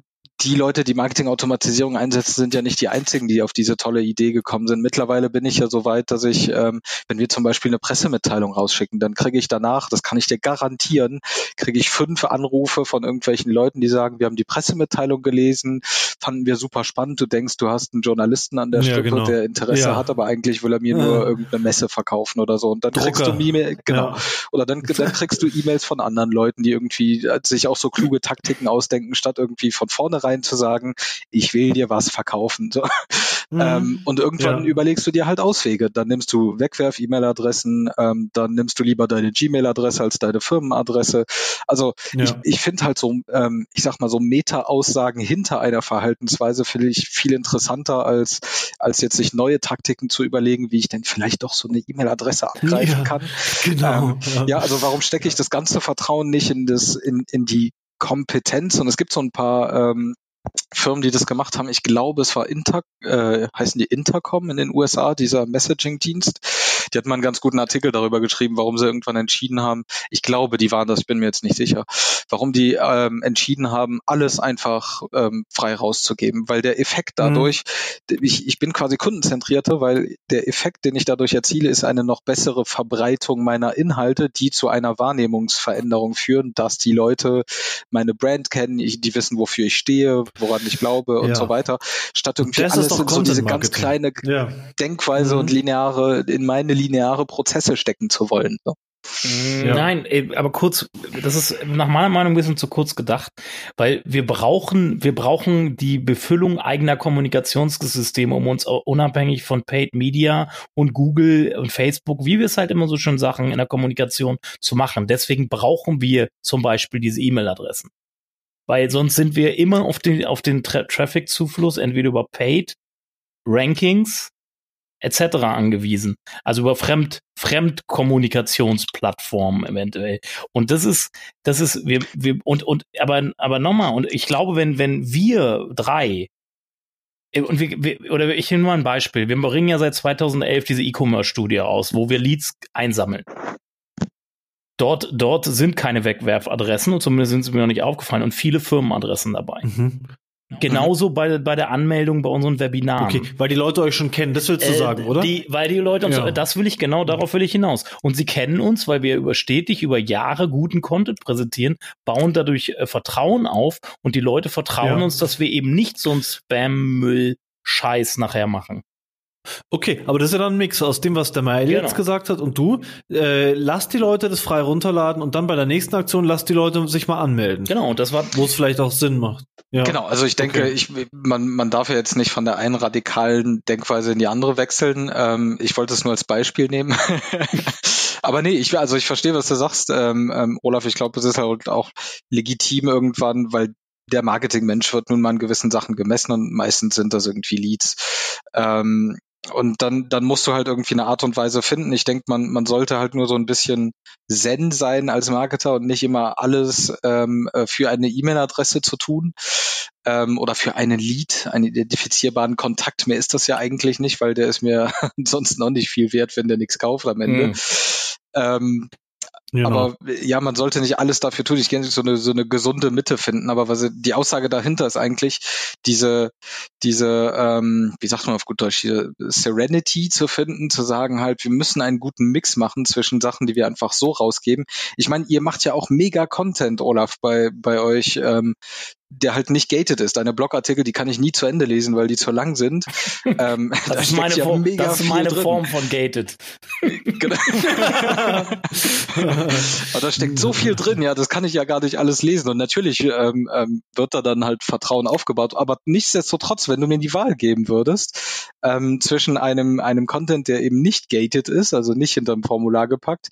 die Leute, die Marketingautomatisierung einsetzen, sind ja nicht die einzigen, die auf diese tolle Idee gekommen sind. Mittlerweile bin ich ja so weit, dass ich, ähm, wenn wir zum Beispiel eine Pressemitteilung rausschicken, dann kriege ich danach, das kann ich dir garantieren, kriege ich fünf Anrufe von irgendwelchen Leuten, die sagen, wir haben die Pressemitteilung gelesen, fanden wir super spannend. Du denkst, du hast einen Journalisten an der ja, Strippe, genau. der Interesse ja. hat, aber eigentlich will er mir nur irgendeine Messe verkaufen oder so. Und dann Drucker. kriegst du E-Mail, genau. Ja. Oder dann, dann kriegst du E-Mails von anderen Leuten, die irgendwie sich auch so kluge Taktiken ausdenken, statt irgendwie von vornherein rein zu sagen, ich will dir was verkaufen. So. Mhm. Ähm, und irgendwann ja. überlegst du dir halt Auswege. Dann nimmst du Wegwerf-E-Mail-Adressen, ähm, dann nimmst du lieber deine Gmail-Adresse als deine Firmenadresse. Also ja. ich, ich finde halt so, ähm, ich sag mal so Meta-Aussagen hinter einer Verhaltensweise finde ich viel interessanter als, als jetzt sich neue Taktiken zu überlegen, wie ich denn vielleicht doch so eine E-Mail-Adresse abgreifen ja, kann. Genau. Ähm, ja. ja, also warum stecke ich das ganze Vertrauen nicht in das, in, in die Kompetenz und es gibt so ein paar ähm, Firmen, die das gemacht haben. Ich glaube, es war Inter, äh, heißen die Intercom in den USA, dieser Messaging-Dienst. Die hatten mal einen ganz guten Artikel darüber geschrieben, warum sie irgendwann entschieden haben. Ich glaube, die waren das, ich bin mir jetzt nicht sicher, warum die ähm, entschieden haben, alles einfach ähm, frei rauszugeben, weil der Effekt mhm. dadurch, mhm. ich, ich bin quasi kundenzentrierter, weil der Effekt, den ich dadurch erziele, ist eine noch bessere Verbreitung meiner Inhalte, die zu einer Wahrnehmungsveränderung führen, dass die Leute meine Brand kennen, ich, die wissen, wofür ich stehe, woran ich glaube und ja. so weiter, statt irgendwie das alles in so diese ganz kleine ja. Denkweise mhm. und lineare, in meine lineare Prozesse stecken zu wollen. So. Ja. Nein, aber kurz, das ist nach meiner Meinung ein bisschen zu kurz gedacht, weil wir brauchen, wir brauchen die Befüllung eigener Kommunikationssysteme, um uns unabhängig von Paid Media und Google und Facebook, wie wir es halt immer so schön sagen, in der Kommunikation zu machen. Deswegen brauchen wir zum Beispiel diese E-Mail-Adressen weil sonst sind wir immer auf den, auf den Tra Traffic-Zufluss entweder über Paid, Rankings etc. angewiesen. Also über Fremd, Fremdkommunikationsplattformen eventuell. Und das ist, das ist, wir, wir, und, und, aber, aber nochmal, und ich glaube, wenn, wenn wir drei äh, und wir, wir, oder ich nehme mal ein Beispiel. Wir bringen ja seit 2011 diese E-Commerce-Studie aus, wo wir Leads einsammeln. Dort, dort sind keine Wegwerfadressen und zumindest sind sie mir noch nicht aufgefallen und viele Firmenadressen dabei. Mhm. Genauso bei, bei der Anmeldung bei unseren Webinaren. Okay, weil die Leute euch schon kennen, das willst du äh, sagen, oder? Die, weil die Leute uns, ja. das will ich genau, darauf will ich hinaus. Und sie kennen uns, weil wir über stetig über Jahre guten Content präsentieren, bauen dadurch äh, Vertrauen auf und die Leute vertrauen ja. uns, dass wir eben nicht so ein Spam-Müll-Scheiß nachher machen. Okay, aber das ist ja dann ein Mix aus dem, was der Mail genau. jetzt gesagt hat und du. Äh, lass die Leute das frei runterladen und dann bei der nächsten Aktion lass die Leute sich mal anmelden. Genau, und das war, wo es vielleicht auch Sinn macht. Ja. Genau, also ich denke, okay. ich, man, man darf ja jetzt nicht von der einen radikalen Denkweise in die andere wechseln. Ähm, ich wollte es nur als Beispiel nehmen. Aber nee, ich, also ich verstehe, was du sagst, ähm, ähm, Olaf. Ich glaube, es ist halt auch legitim irgendwann, weil der Marketingmensch wird nun mal an gewissen Sachen gemessen und meistens sind das irgendwie Leads. Ähm, und dann, dann musst du halt irgendwie eine Art und Weise finden. Ich denke, man, man sollte halt nur so ein bisschen zen sein als Marketer und nicht immer alles ähm, äh, für eine E-Mail-Adresse zu tun ähm, oder für einen Lead, einen identifizierbaren Kontakt. Mehr ist das ja eigentlich nicht, weil der ist mir sonst noch nicht viel wert, wenn der nichts kauft am Ende. Mhm. Ähm, Genau. Aber ja, man sollte nicht alles dafür tun. Ich kenne so eine, so eine gesunde Mitte finden. Aber was die Aussage dahinter ist eigentlich diese, diese, ähm, wie sagt man auf gut Deutsch, hier Serenity zu finden, zu sagen halt, wir müssen einen guten Mix machen zwischen Sachen, die wir einfach so rausgeben. Ich meine, ihr macht ja auch mega Content, Olaf, bei, bei euch. Ähm, der halt nicht gated ist. Deine Blogartikel, die kann ich nie zu Ende lesen, weil die zu lang sind. Ähm, das, da ist meine, ja Form, das ist meine Form von gated. genau. Aber da steckt so viel drin, ja, das kann ich ja gar nicht alles lesen. Und natürlich ähm, ähm, wird da dann halt Vertrauen aufgebaut. Aber nichtsdestotrotz, wenn du mir die Wahl geben würdest, ähm, zwischen einem, einem Content, der eben nicht gated ist, also nicht hinterm Formular gepackt,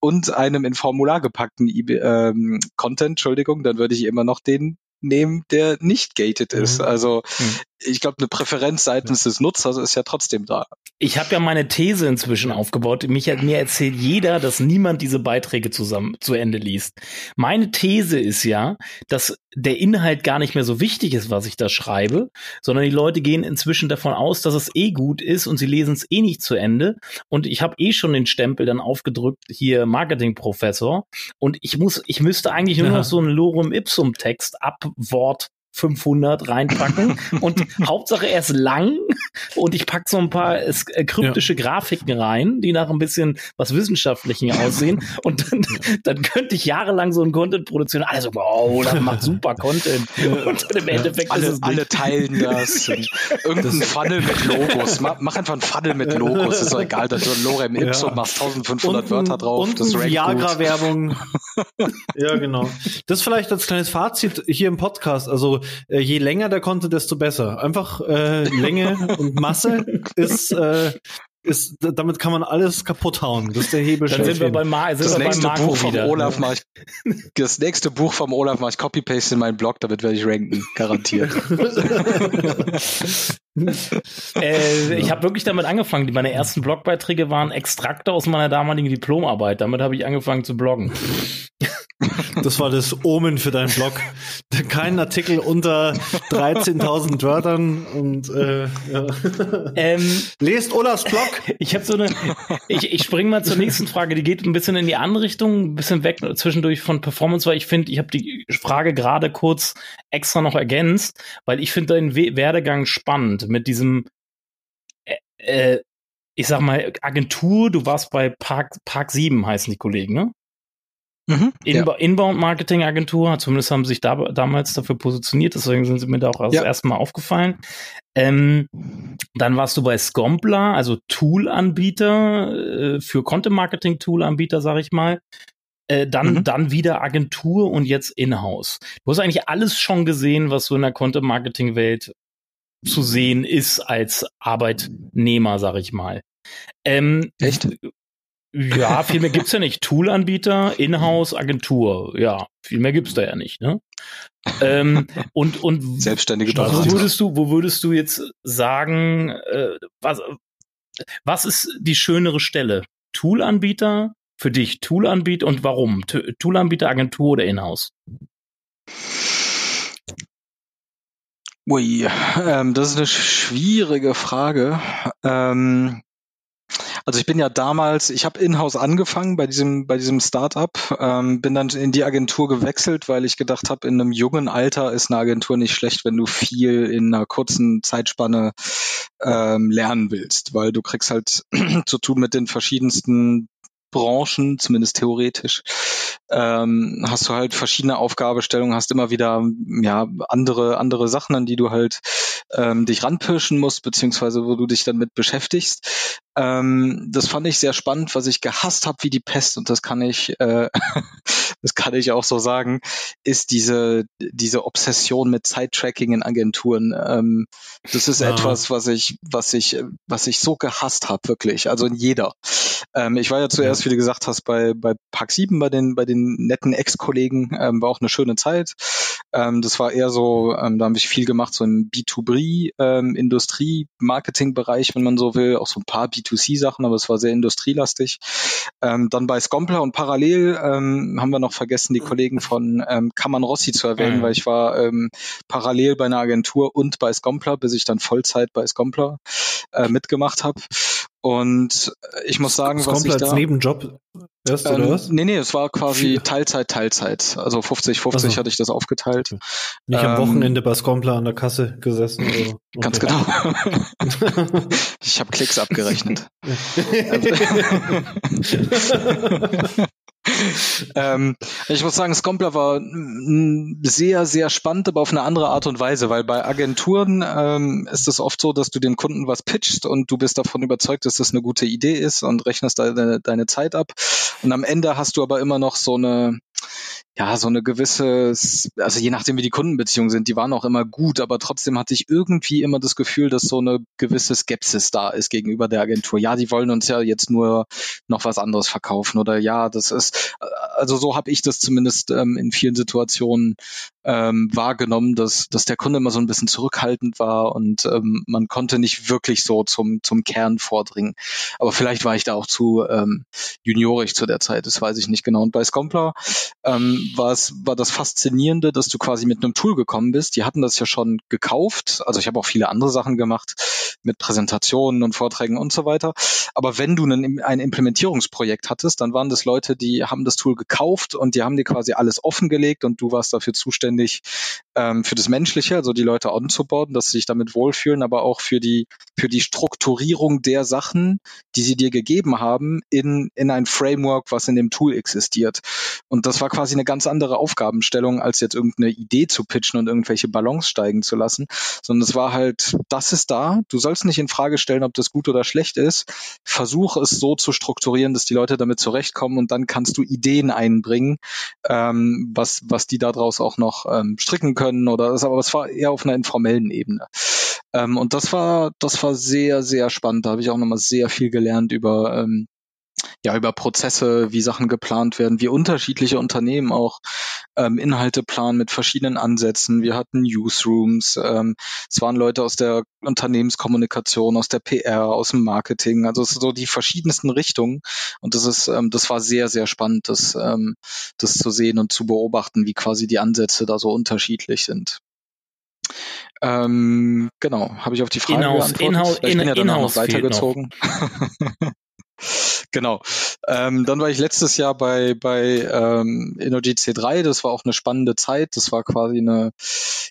und einem in Formular gepackten ähm, Content, Entschuldigung, dann würde ich immer noch den nehmen, der nicht gated ist. Mhm. Also mhm ich glaube, eine Präferenz seitens des Nutzers ist ja trotzdem da. Ich habe ja meine These inzwischen aufgebaut. Mich, mir erzählt jeder, dass niemand diese Beiträge zusammen zu Ende liest. Meine These ist ja, dass der Inhalt gar nicht mehr so wichtig ist, was ich da schreibe, sondern die Leute gehen inzwischen davon aus, dass es eh gut ist und sie lesen es eh nicht zu Ende. Und ich habe eh schon den Stempel dann aufgedrückt, hier Marketingprofessor. Und ich muss, ich müsste eigentlich nur noch so einen Lorem Ipsum Text ab Wort 500 reinpacken und Hauptsache er ist lang und ich pack so ein paar äh, kryptische ja. Grafiken rein, die nach ein bisschen was Wissenschaftlichen aussehen und dann, dann könnte ich jahrelang so ein Content produzieren. Alle so, wow, das macht super Content und im Endeffekt alle, ist es alle teilen das. Irgendein Funnel mit Logos. Mach, mach, einfach ein Funnel mit Logos. Ist doch egal, dass du ein Lorem Ipsum ja. machst 1500 und, Wörter drauf. Und das Viagra-Werbung. ja, genau. Das vielleicht als kleines Fazit hier im Podcast. Also äh, je länger der Content, desto besser. Einfach äh, Länge und Masse ist äh, ist, damit kann man alles kaputt hauen. Das ist der Hebel. Dann sind wir, bei Ma sind das wir nächste bei Buch vom wieder. Olaf mach ich, das nächste Buch vom Olaf mache ich Copy-Paste in meinen Blog, damit werde ich ranken. Garantiert. äh, ich habe wirklich damit angefangen. Meine ersten Blogbeiträge waren Extrakte aus meiner damaligen Diplomarbeit. Damit habe ich angefangen zu bloggen. Das war das Omen für deinen Blog. Kein Artikel unter 13.000 Wörtern und äh, ja. ähm, lest Olafs Blog. Ich habe so eine. Ich, ich springe mal zur nächsten Frage. Die geht ein bisschen in die andere Richtung, ein bisschen weg zwischendurch von Performance, weil ich finde, ich habe die Frage gerade kurz extra noch ergänzt, weil ich finde deinen We Werdegang spannend mit diesem. Äh, äh, ich sag mal, Agentur, du warst bei Park, Park 7 heißen die Kollegen, ne? Mhm, Inba ja. Inbound-Marketing-Agentur, zumindest haben sie sich da, damals dafür positioniert, deswegen sind sie mir da auch als ja. erstes Mal aufgefallen. Ähm, dann warst du bei Scompla, also Tool-Anbieter, äh, für Content-Marketing-Tool-Anbieter, sag ich mal. Äh, dann, mhm. dann wieder Agentur und jetzt Inhouse. Du hast eigentlich alles schon gesehen, was so in der Content-Marketing-Welt zu sehen ist als Arbeitnehmer, sag ich mal. Ähm, Echt? Ja, viel mehr gibt's ja nicht. Toolanbieter, Inhouse, Agentur. Ja, viel mehr gibt's da ja nicht, ne? ähm, und und selbstständige wo würdest du, wo würdest du jetzt sagen, äh, was, was ist die schönere Stelle? Toolanbieter für dich, Toolanbieter und warum? Toolanbieter, Agentur oder Inhouse? Ui, ähm, das ist eine schwierige Frage. Ähm, also ich bin ja damals, ich habe in-house angefangen bei diesem bei diesem Startup, ähm, bin dann in die Agentur gewechselt, weil ich gedacht habe, in einem jungen Alter ist eine Agentur nicht schlecht, wenn du viel in einer kurzen Zeitspanne ähm, lernen willst, weil du kriegst halt zu tun mit den verschiedensten Branchen, zumindest theoretisch, ähm, hast du halt verschiedene Aufgabestellungen, hast immer wieder ja andere andere Sachen, an die du halt ähm, dich ranpirschen musst, beziehungsweise wo du dich dann mit beschäftigst. Ähm, das fand ich sehr spannend, was ich gehasst habe wie die Pest und das kann ich, äh, das kann ich auch so sagen, ist diese diese Obsession mit Zeittracking in Agenturen. Ähm, das ist ja. etwas, was ich was ich was ich so gehasst habe wirklich, also in jeder. Ähm, ich war ja zuerst, wie du gesagt hast, bei bei Park 7 bei den bei den netten Ex-Kollegen, ähm, war auch eine schöne Zeit. Ähm, das war eher so, ähm, da habe ich viel gemacht, so im B2B, ähm, wenn man so will, auch so ein paar B2C-Sachen, aber es war sehr industrielastig. Ähm, dann bei Scompler und parallel ähm, haben wir noch vergessen, die Kollegen von ähm, Kammern Rossi zu erwähnen, mhm. weil ich war ähm, parallel bei einer Agentur und bei Scompler, bis ich dann Vollzeit bei Scompler äh, mitgemacht habe. Und ich muss sagen, was ich da... als Nebenjob erst, ähm, oder was? Nee, nee, es war quasi Teilzeit, Teilzeit. Also 50, 50 also. hatte ich das aufgeteilt. Nicht ähm, am Wochenende bei Scompler an der Kasse gesessen. Oder? Okay. Ganz genau. ich habe Klicks abgerechnet. ähm, ich muss sagen, Scompler war sehr, sehr spannend, aber auf eine andere Art und Weise, weil bei Agenturen ähm, ist es oft so, dass du den Kunden was pitchst und du bist davon überzeugt, dass das eine gute Idee ist und rechnest deine, deine Zeit ab. Und am Ende hast du aber immer noch so eine, ja, so eine gewisse, also je nachdem wie die Kundenbeziehungen sind, die waren auch immer gut, aber trotzdem hatte ich irgendwie immer das Gefühl, dass so eine gewisse Skepsis da ist gegenüber der Agentur. Ja, die wollen uns ja jetzt nur noch was anderes verkaufen oder ja, das ist, also so habe ich das zumindest ähm, in vielen Situationen ähm, wahrgenommen, dass, dass der Kunde immer so ein bisschen zurückhaltend war und ähm, man konnte nicht wirklich so zum, zum Kern vordringen. Aber vielleicht war ich da auch zu ähm, juniorisch zu der Zeit, das weiß ich nicht genau. Und bei Scompler ähm, war es war das Faszinierende, dass du quasi mit einem Tool gekommen bist. Die hatten das ja schon gekauft. Also ich habe auch viele andere Sachen gemacht mit Präsentationen und Vorträgen und so weiter. Aber wenn du ein, ein Implementierungsprojekt hattest, dann waren das Leute, die haben das Tool gekauft und die haben dir quasi alles offengelegt und du warst dafür zuständig ähm, für das Menschliche, also die Leute onzuboarden, dass sie sich damit wohlfühlen, aber auch für die für die Strukturierung der Sachen, die sie dir gegeben haben, in in ein Framework, was in dem Tool existiert. Und das war quasi eine ganz andere Aufgabenstellung, als jetzt irgendeine Idee zu pitchen und irgendwelche Ballons steigen zu lassen, sondern es war halt, das ist da, du sollst nicht in Frage stellen, ob das gut oder schlecht ist. Versuch es so zu strukturieren, dass die Leute damit zurechtkommen und dann kannst du Ideen einbringen, ähm, was, was die daraus auch noch ähm, stricken können oder das, aber es war eher auf einer informellen Ebene. Ähm, und das war, das war sehr, sehr spannend. Da habe ich auch nochmal sehr viel gelernt über ähm, ja über Prozesse, wie Sachen geplant werden, wie unterschiedliche Unternehmen auch ähm, Inhalte planen mit verschiedenen Ansätzen. Wir hatten Newsrooms, ähm, es waren Leute aus der Unternehmenskommunikation, aus der PR, aus dem Marketing, also so die verschiedensten Richtungen. Und das ist, ähm, das war sehr, sehr spannend, das, ähm, das zu sehen und zu beobachten, wie quasi die Ansätze da so unterschiedlich sind. Ähm, genau, habe ich auf die Frage Inhouse, geantwortet. Inhouse, ich bin ja dann auch noch weitergezogen. Genau. Ähm, dann war ich letztes Jahr bei, bei ähm, Energy C3. Das war auch eine spannende Zeit. Das war quasi eine,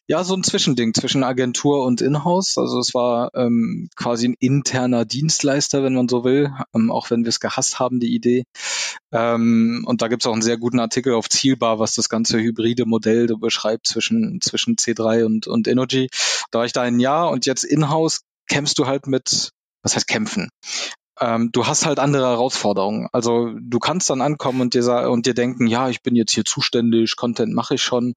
ja, so ein Zwischending zwischen Agentur und Inhouse. Also es war ähm, quasi ein interner Dienstleister, wenn man so will, ähm, auch wenn wir es gehasst haben, die Idee. Ähm, und da gibt es auch einen sehr guten Artikel auf Zielbar, was das ganze hybride Modell beschreibt zwischen, zwischen C3 und, und Energy. Da war ich da ein Jahr und jetzt Inhouse kämpfst du halt mit was heißt kämpfen? Ähm, du hast halt andere Herausforderungen. Also du kannst dann ankommen und dir, und dir denken, ja, ich bin jetzt hier zuständig, Content mache ich schon.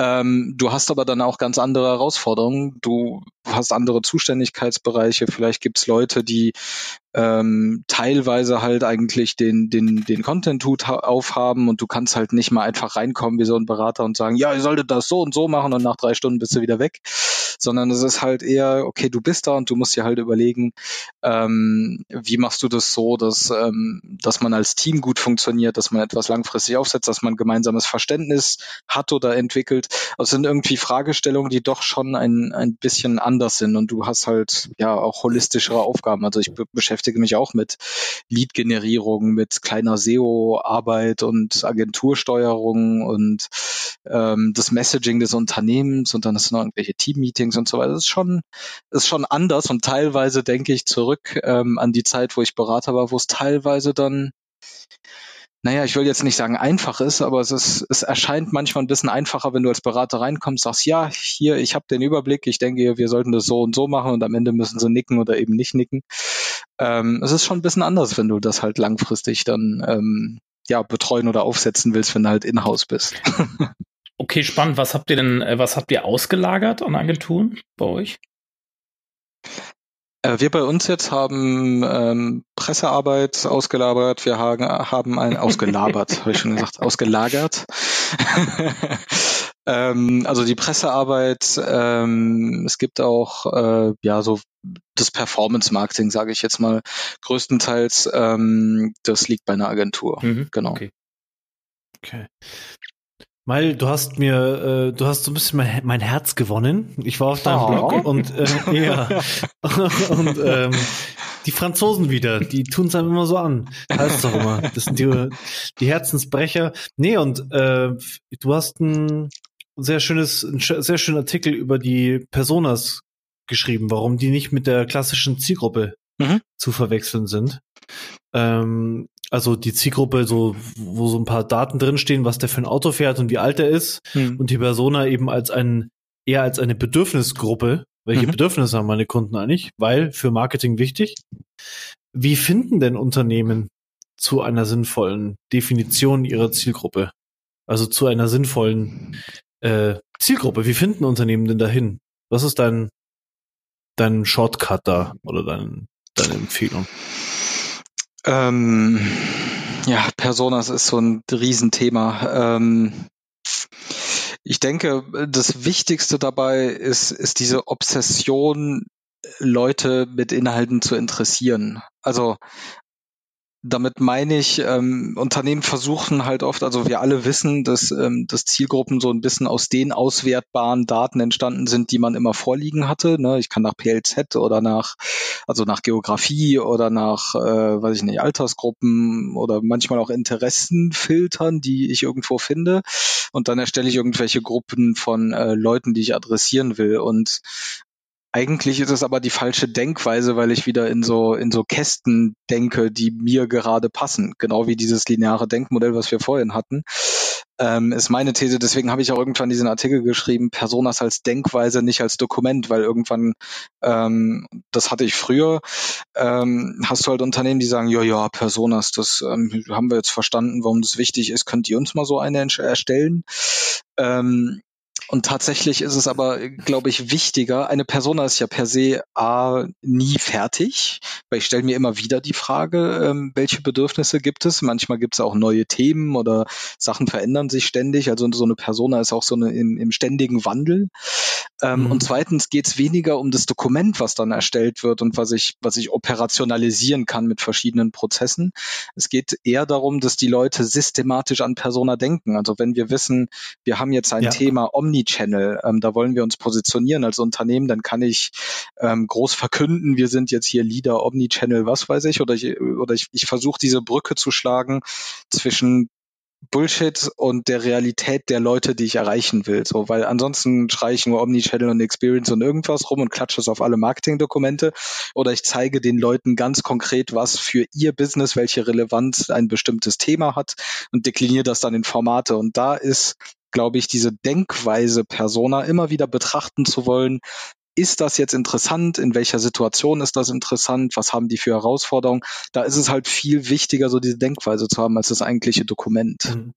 Ähm, du hast aber dann auch ganz andere Herausforderungen. Du hast andere Zuständigkeitsbereiche. Vielleicht gibt's Leute, die ähm, teilweise halt eigentlich den, den, den Content-Hut aufhaben und du kannst halt nicht mal einfach reinkommen wie so ein Berater und sagen, ja, ihr solltet das so und so machen und nach drei Stunden bist du wieder weg. Sondern es ist halt eher, okay, du bist da und du musst dir halt überlegen, ähm, wie machst du das so, dass, ähm, dass man als Team gut funktioniert, dass man etwas langfristig aufsetzt, dass man gemeinsames Verständnis hat oder entwickelt. Also sind irgendwie Fragestellungen, die doch schon ein, ein bisschen anders sind und du hast halt ja auch holistischere Aufgaben. Also ich beschäftige mich auch mit Lead-Generierung, mit kleiner SEO-Arbeit und Agentursteuerung und ähm, das Messaging des Unternehmens und dann ist noch irgendwelche Team-Meetings und so weiter. Das ist schon, ist schon anders und teilweise denke ich zurück ähm, an die Zeit, wo ich Berater war, wo es teilweise dann naja, ich will jetzt nicht sagen einfach ist, aber es ist, es erscheint manchmal ein bisschen einfacher, wenn du als Berater reinkommst, sagst, ja, hier, ich habe den Überblick, ich denke, wir sollten das so und so machen und am Ende müssen sie nicken oder eben nicht nicken. Ähm, es ist schon ein bisschen anders, wenn du das halt langfristig dann ähm, ja betreuen oder aufsetzen willst, wenn du halt in-house bist. okay, spannend. Was habt ihr denn, äh, was habt ihr ausgelagert an Agenturen bei euch? Äh, wir bei uns jetzt haben ähm, Pressearbeit ausgelabert, wir haben, haben ein ausgelabert, habe ich schon gesagt, ausgelagert. Ähm, also die Pressearbeit, ähm, es gibt auch äh, ja so das Performance-Marketing, sage ich jetzt mal, größtenteils, ähm, das liegt bei einer Agentur. Mhm, genau. Okay. okay. Weil du hast mir, äh, du hast so ein bisschen mein, mein Herz gewonnen. Ich war auf deinem oh. Blog und äh, ja und ähm, die Franzosen wieder, die tun es einem immer so an. Heißt doch immer. Das sind die, die Herzensbrecher. Nee, und äh, du hast ein sehr schönes, ein sehr schönen Artikel über die Personas geschrieben, warum die nicht mit der klassischen Zielgruppe mhm. zu verwechseln sind. Ähm, also die Zielgruppe, so, wo so ein paar Daten drinstehen, was der für ein Auto fährt und wie alt er ist, mhm. und die Persona eben als ein, eher als eine Bedürfnisgruppe. Welche mhm. Bedürfnisse haben meine Kunden eigentlich? Weil für Marketing wichtig. Wie finden denn Unternehmen zu einer sinnvollen Definition ihrer Zielgruppe? Also zu einer sinnvollen äh, Zielgruppe. Wie finden Unternehmen denn dahin? Was ist dein, dein Shortcut da oder dein, deine Empfehlung? Ähm, ja, Personas ist so ein Riesenthema. Ähm, ich denke, das Wichtigste dabei ist, ist diese Obsession, Leute mit Inhalten zu interessieren. Also damit meine ich, ähm, Unternehmen versuchen halt oft, also wir alle wissen, dass, ähm, dass Zielgruppen so ein bisschen aus den auswertbaren Daten entstanden sind, die man immer vorliegen hatte. Ne? Ich kann nach PLZ oder nach, also nach Geografie oder nach, äh, weiß ich nicht, Altersgruppen oder manchmal auch Interessen filtern, die ich irgendwo finde. Und dann erstelle ich irgendwelche Gruppen von äh, Leuten, die ich adressieren will. Und eigentlich ist es aber die falsche Denkweise, weil ich wieder in so, in so Kästen denke, die mir gerade passen. Genau wie dieses lineare Denkmodell, was wir vorhin hatten, ähm, ist meine These. Deswegen habe ich auch irgendwann diesen Artikel geschrieben, Personas als Denkweise, nicht als Dokument, weil irgendwann, ähm, das hatte ich früher, ähm, hast du halt Unternehmen, die sagen, ja, ja, Personas, das ähm, haben wir jetzt verstanden, warum das wichtig ist, könnt ihr uns mal so eine erstellen? Und tatsächlich ist es aber, glaube ich, wichtiger. Eine Persona ist ja per se A, nie fertig, weil ich stelle mir immer wieder die Frage, ähm, welche Bedürfnisse gibt es. Manchmal gibt es auch neue Themen oder Sachen verändern sich ständig. Also so eine Persona ist auch so eine im, im ständigen Wandel. Ähm, mhm. Und zweitens geht es weniger um das Dokument, was dann erstellt wird und was ich, was ich operationalisieren kann mit verschiedenen Prozessen. Es geht eher darum, dass die Leute systematisch an Persona denken. Also wenn wir wissen, wir haben jetzt ein ja. Thema Omni Omnichannel. Ähm, da wollen wir uns positionieren als Unternehmen. Dann kann ich ähm, groß verkünden, wir sind jetzt hier Leader Omnichannel, was weiß ich, oder ich, oder ich, ich versuche diese Brücke zu schlagen zwischen Bullshit und der Realität der Leute, die ich erreichen will. So, weil ansonsten schreie ich nur Omnichannel und Experience und irgendwas rum und klatsche es auf alle Marketingdokumente. Oder ich zeige den Leuten ganz konkret, was für ihr Business, welche Relevanz ein bestimmtes Thema hat und dekliniere das dann in Formate. Und da ist glaube ich, diese Denkweise Persona immer wieder betrachten zu wollen. Ist das jetzt interessant? In welcher Situation ist das interessant? Was haben die für Herausforderungen? Da ist es halt viel wichtiger, so diese Denkweise zu haben, als das eigentliche Dokument. Mhm.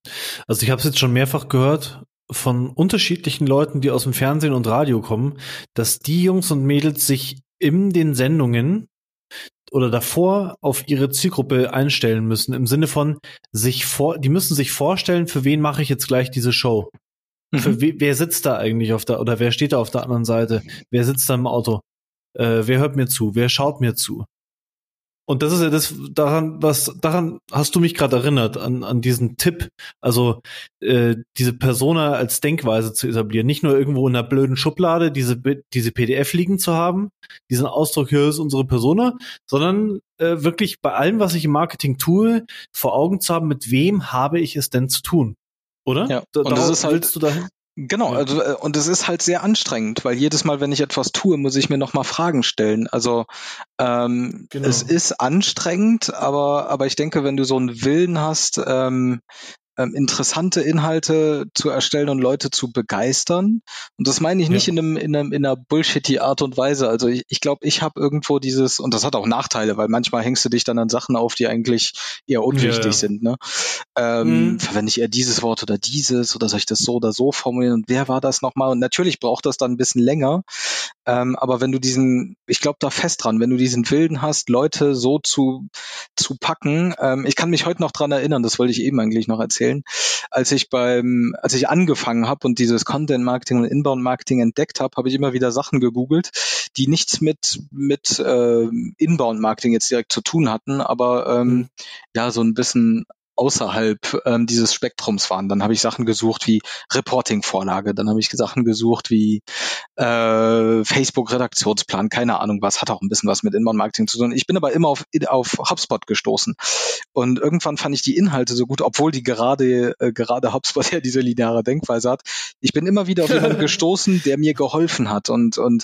Also ich habe es jetzt schon mehrfach gehört von unterschiedlichen Leuten, die aus dem Fernsehen und Radio kommen, dass die Jungs und Mädels sich in den Sendungen oder davor auf ihre Zielgruppe einstellen müssen, im Sinne von sich vor, die müssen sich vorstellen, für wen mache ich jetzt gleich diese Show? Mhm. Für we, wer sitzt da eigentlich auf der, oder wer steht da auf der anderen Seite? Wer sitzt da im Auto? Äh, wer hört mir zu? Wer schaut mir zu? Und das ist ja das daran, was daran hast du mich gerade erinnert an an diesen Tipp, also äh, diese Persona als Denkweise zu etablieren, nicht nur irgendwo in einer blöden Schublade diese diese PDF liegen zu haben, diesen Ausdruck hier ist unsere Persona, sondern äh, wirklich bei allem, was ich im Marketing tue, vor Augen zu haben, mit wem habe ich es denn zu tun, oder? Ja. und das ist halt, willst du dahin? Genau, also, äh, und es ist halt sehr anstrengend, weil jedes Mal, wenn ich etwas tue, muss ich mir nochmal Fragen stellen. Also ähm, genau. es ist anstrengend, aber, aber ich denke, wenn du so einen Willen hast, ähm, ähm, interessante Inhalte zu erstellen und Leute zu begeistern. Und das meine ich nicht ja. in, einem, in, einem, in einer bullshitty Art und Weise. Also ich glaube, ich, glaub, ich habe irgendwo dieses, und das hat auch Nachteile, weil manchmal hängst du dich dann an Sachen auf, die eigentlich eher unwichtig ja, ja. sind. Ne? Ähm, mhm. Verwende ich eher dieses Wort oder dieses oder soll ich das so oder so formulieren? Und wer war das nochmal? Und natürlich braucht das dann ein bisschen länger. Ähm, aber wenn du diesen, ich glaube da fest dran, wenn du diesen Willen hast, Leute so zu, zu packen, ähm, ich kann mich heute noch dran erinnern, das wollte ich eben eigentlich noch erzählen, erzählen. Als ich beim, als ich angefangen habe und dieses Content Marketing und Inbound Marketing entdeckt habe, habe ich immer wieder Sachen gegoogelt, die nichts mit mit äh, Inbound Marketing jetzt direkt zu tun hatten, aber ähm, mhm. ja so ein bisschen außerhalb ähm, dieses Spektrums waren. Dann habe ich Sachen gesucht wie Reporting-Vorlage, dann habe ich Sachen gesucht wie äh, Facebook-Redaktionsplan, keine Ahnung was, hat auch ein bisschen was mit Inbound-Marketing zu tun. Ich bin aber immer auf, auf HubSpot gestoßen. Und irgendwann fand ich die Inhalte so gut, obwohl die gerade, äh, gerade HubSpot ja diese lineare Denkweise hat. Ich bin immer wieder auf jemanden gestoßen, der mir geholfen hat und, und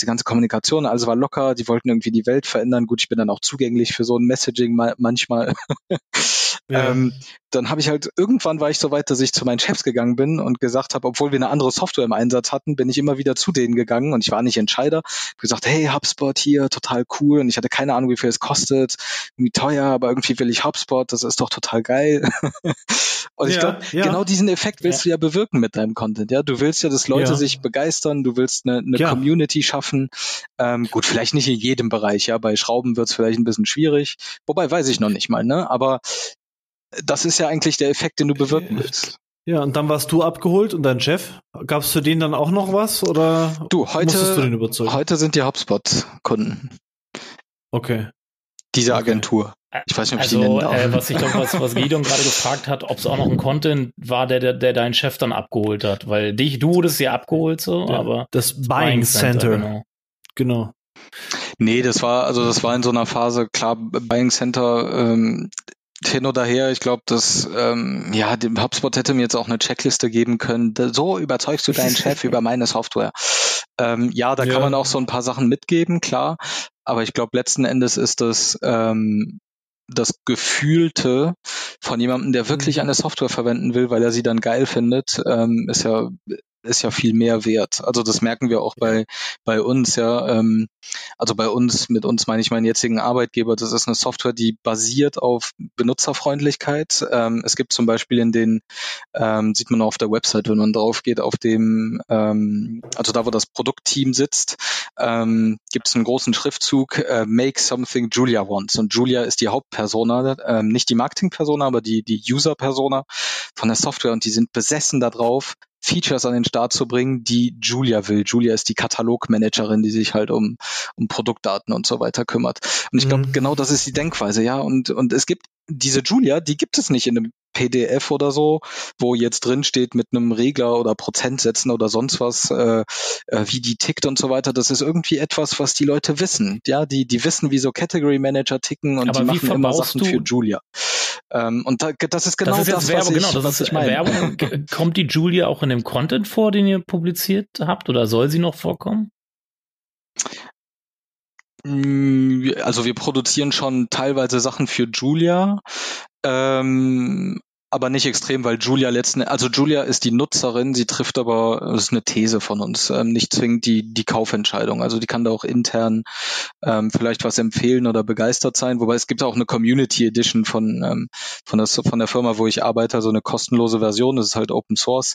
die ganze Kommunikation, alles war locker, die wollten irgendwie die Welt verändern. Gut, ich bin dann auch zugänglich für so ein Messaging manchmal. Ja. Ähm, dann habe ich halt, irgendwann war ich so weit, dass ich zu meinen Chefs gegangen bin und gesagt habe, obwohl wir eine andere Software im Einsatz hatten, bin ich immer wieder zu denen gegangen und ich war nicht Entscheider. gesagt, hey, HubSpot hier, total cool und ich hatte keine Ahnung, wie viel es kostet, irgendwie teuer, aber irgendwie will ich HubSpot, das ist doch total geil. und ich ja, glaube, ja. genau diesen Effekt willst du ja bewirken mit deinem Content. Ja, du willst ja, dass Leute sich begeistern, du willst eine, eine Community schaffen. Ähm, gut, vielleicht nicht in jedem Bereich, ja, bei Schrauben wird es vielleicht ein bisschen schwierig, wobei weiß ich noch nicht mal, ne? Aber das ist ja eigentlich der Effekt, den du bewirken willst. Ja, und dann warst du abgeholt und dein Chef. Gab es für den dann auch noch was oder du, heute, du den überzeugen? Heute sind die HubSpot-Kunden. Okay. Diese Agentur. Ich weiß nicht, ob ich also, die nennen darf. Äh, was ich glaube, was, was Gideon gerade gefragt hat, ob es auch noch ein Content war, der, der, der deinen Chef dann abgeholt hat. Weil dich, du wurdest ja abgeholt so, ja, aber. Das Buying Center. Center. Genau. genau. Nee, das war, also das war in so einer Phase, klar, Buying Center ähm, hin oder her, ich glaube, dass ähm, ja, dem HubSpot hätte mir jetzt auch eine Checkliste geben können. So überzeugst du deinen Chef über meine Software. Ähm, ja, da ja. kann man auch so ein paar Sachen mitgeben, klar. Aber ich glaube, letzten Endes ist das ähm, das Gefühlte von jemandem, der wirklich mhm. eine Software verwenden will, weil er sie dann geil findet, ähm, ist ja ist ja viel mehr wert. Also das merken wir auch bei, bei uns, ja. Ähm, also bei uns, mit uns meine ich meinen jetzigen Arbeitgeber, das ist eine Software, die basiert auf Benutzerfreundlichkeit. Ähm, es gibt zum Beispiel in den, ähm, sieht man auf der Website, wenn man drauf geht, auf dem, ähm, also da, wo das Produktteam sitzt, ähm, gibt es einen großen Schriftzug, äh, Make Something Julia Wants. Und Julia ist die Hauptpersona, ähm, nicht die Marketingpersona, aber die, die User-Persona von der Software und die sind besessen darauf, Features an den Start zu bringen, die Julia will. Julia ist die Katalogmanagerin, die sich halt um, um Produktdaten und so weiter kümmert. Und ich glaube, mhm. genau das ist die Denkweise, ja. Und, und es gibt diese Julia, die gibt es nicht in einem PDF oder so, wo jetzt drin steht mit einem Regler oder Prozentsätzen oder sonst was, äh, äh, wie die tickt und so weiter. Das ist irgendwie etwas, was die Leute wissen. Ja, die, die wissen, wie so Category Manager ticken und Aber die machen immer Sachen für Julia. Ähm, und da, das ist genau das, ist das Werbung, was ich, genau, das ist ich meine. Werbung. Kommt die Julia auch in dem Content vor, den ihr publiziert habt, oder soll sie noch vorkommen? Mm, also wir produzieren schon teilweise Sachen für Julia. Ähm, aber nicht extrem, weil Julia letzten, also Julia ist die Nutzerin, sie trifft aber, das ist eine These von uns, ähm, nicht zwingend die, die Kaufentscheidung. Also die kann da auch intern ähm, vielleicht was empfehlen oder begeistert sein, wobei es gibt auch eine Community Edition von, ähm, von, der, von der Firma, wo ich arbeite, also eine kostenlose Version, das ist halt Open Source.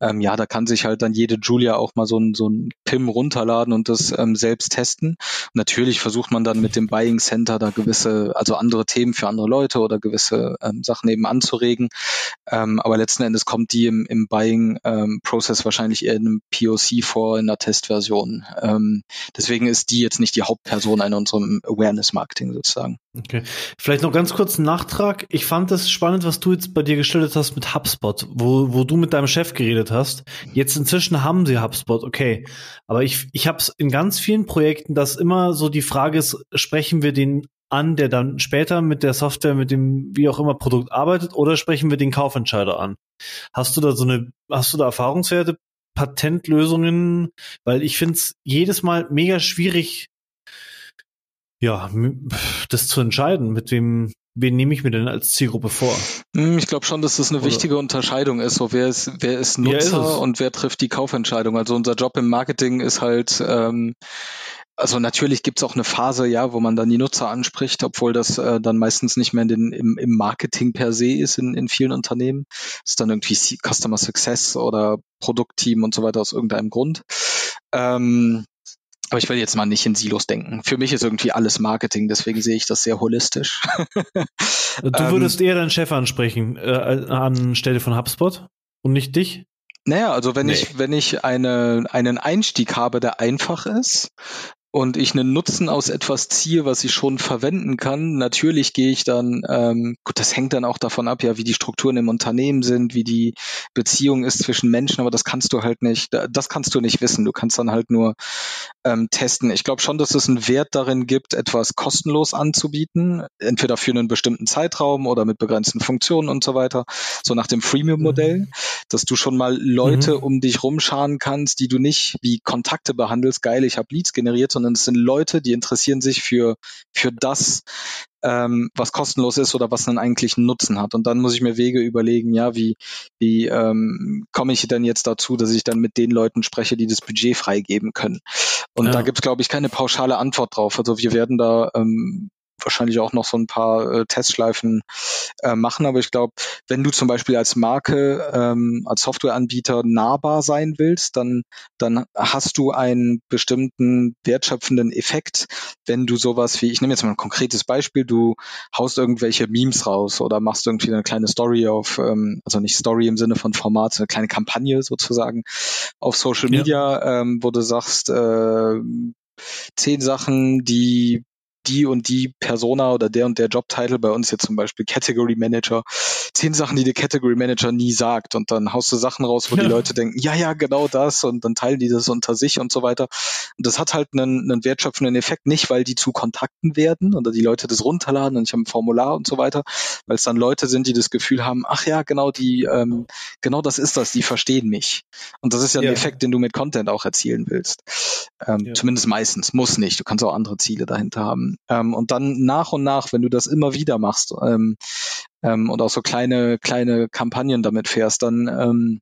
Ähm, ja, da kann sich halt dann jede Julia auch mal so ein, so ein PIM runterladen und das ähm, selbst testen. Und natürlich versucht man dann mit dem Buying Center da gewisse, also andere Themen für andere Leute oder gewisse ähm, Sachen eben anzuregen. Ähm, aber letzten Endes kommt die im, im Buying-Prozess ähm, wahrscheinlich eher in einem POC vor, in einer Testversion. Ähm, deswegen ist die jetzt nicht die Hauptperson in unserem Awareness-Marketing sozusagen. Okay. Vielleicht noch ganz kurz ein Nachtrag. Ich fand es spannend, was du jetzt bei dir gestellt hast mit HubSpot, wo, wo du mit deinem Chef geredet hast. Jetzt inzwischen haben sie HubSpot, okay. Aber ich, ich habe es in ganz vielen Projekten, dass immer so die Frage ist, sprechen wir den an, der dann später mit der Software, mit dem wie auch immer Produkt arbeitet, oder sprechen wir den Kaufentscheider an? Hast du da so eine, hast du da Erfahrungswerte, Patentlösungen? Weil ich finde es jedes Mal mega schwierig, ja, das zu entscheiden, mit wem, wen nehme ich mir denn als Zielgruppe vor? Hm, ich glaube schon, dass das eine Oder? wichtige Unterscheidung ist. So, wer ist, wer ist Nutzer ja, ist und wer trifft die Kaufentscheidung? Also unser Job im Marketing ist halt ähm, also natürlich gibt's auch eine Phase, ja, wo man dann die Nutzer anspricht, obwohl das äh, dann meistens nicht mehr in den, im, im Marketing per se ist in, in vielen Unternehmen. Das ist dann irgendwie Customer Success oder Produktteam und so weiter aus irgendeinem Grund. Ähm, Aber ich will jetzt mal nicht in Silos denken. Für mich ist irgendwie alles Marketing, deswegen sehe ich das sehr holistisch. du würdest ähm, eher deinen Chef ansprechen, äh, anstelle von HubSpot und nicht dich? Naja, also wenn nee. ich, wenn ich eine, einen Einstieg habe, der einfach ist, und ich einen Nutzen aus etwas ziehe, was ich schon verwenden kann, natürlich gehe ich dann, ähm, gut, das hängt dann auch davon ab, ja, wie die Strukturen im Unternehmen sind, wie die Beziehung ist zwischen Menschen, aber das kannst du halt nicht, das kannst du nicht wissen. Du kannst dann halt nur ähm, testen. Ich glaube schon, dass es einen Wert darin gibt, etwas kostenlos anzubieten, entweder für einen bestimmten Zeitraum oder mit begrenzten Funktionen und so weiter, so nach dem Freemium-Modell, mhm. dass du schon mal Leute mhm. um dich rumscharen kannst, die du nicht wie Kontakte behandelst, geil, ich habe Leads generiert, sondern es sind Leute, die interessieren sich für, für das, ähm, was kostenlos ist oder was einen eigentlichen Nutzen hat. Und dann muss ich mir Wege überlegen, ja, wie, wie ähm, komme ich denn jetzt dazu, dass ich dann mit den Leuten spreche, die das Budget freigeben können. Und ja. da gibt es, glaube ich, keine pauschale Antwort drauf. Also wir werden da ähm, wahrscheinlich auch noch so ein paar äh, Testschleifen äh, machen. Aber ich glaube, wenn du zum Beispiel als Marke, ähm, als Softwareanbieter nahbar sein willst, dann, dann hast du einen bestimmten wertschöpfenden Effekt, wenn du sowas wie, ich nehme jetzt mal ein konkretes Beispiel, du haust irgendwelche Memes raus oder machst irgendwie eine kleine Story auf, ähm, also nicht Story im Sinne von Format, eine kleine Kampagne sozusagen auf Social Media, ja. ähm, wo du sagst, äh, zehn Sachen, die die und die Persona oder der und der Jobtitel, bei uns jetzt zum Beispiel Category Manager, zehn Sachen, die der Category Manager nie sagt und dann haust du Sachen raus, wo ja. die Leute denken, ja, ja, genau das und dann teilen die das unter sich und so weiter. Und das hat halt einen, einen wertschöpfenden Effekt, nicht weil die zu Kontakten werden oder die Leute das runterladen und ich habe ein Formular und so weiter, weil es dann Leute sind, die das Gefühl haben, ach ja, genau die, ähm, genau das ist das, die verstehen mich. Und das ist ja, ja. ein Effekt, den du mit Content auch erzielen willst. Ähm, ja. Zumindest meistens, muss nicht. Du kannst auch andere Ziele dahinter haben. Ähm, und dann nach und nach, wenn du das immer wieder machst ähm, ähm, und auch so kleine, kleine Kampagnen damit fährst, dann ähm,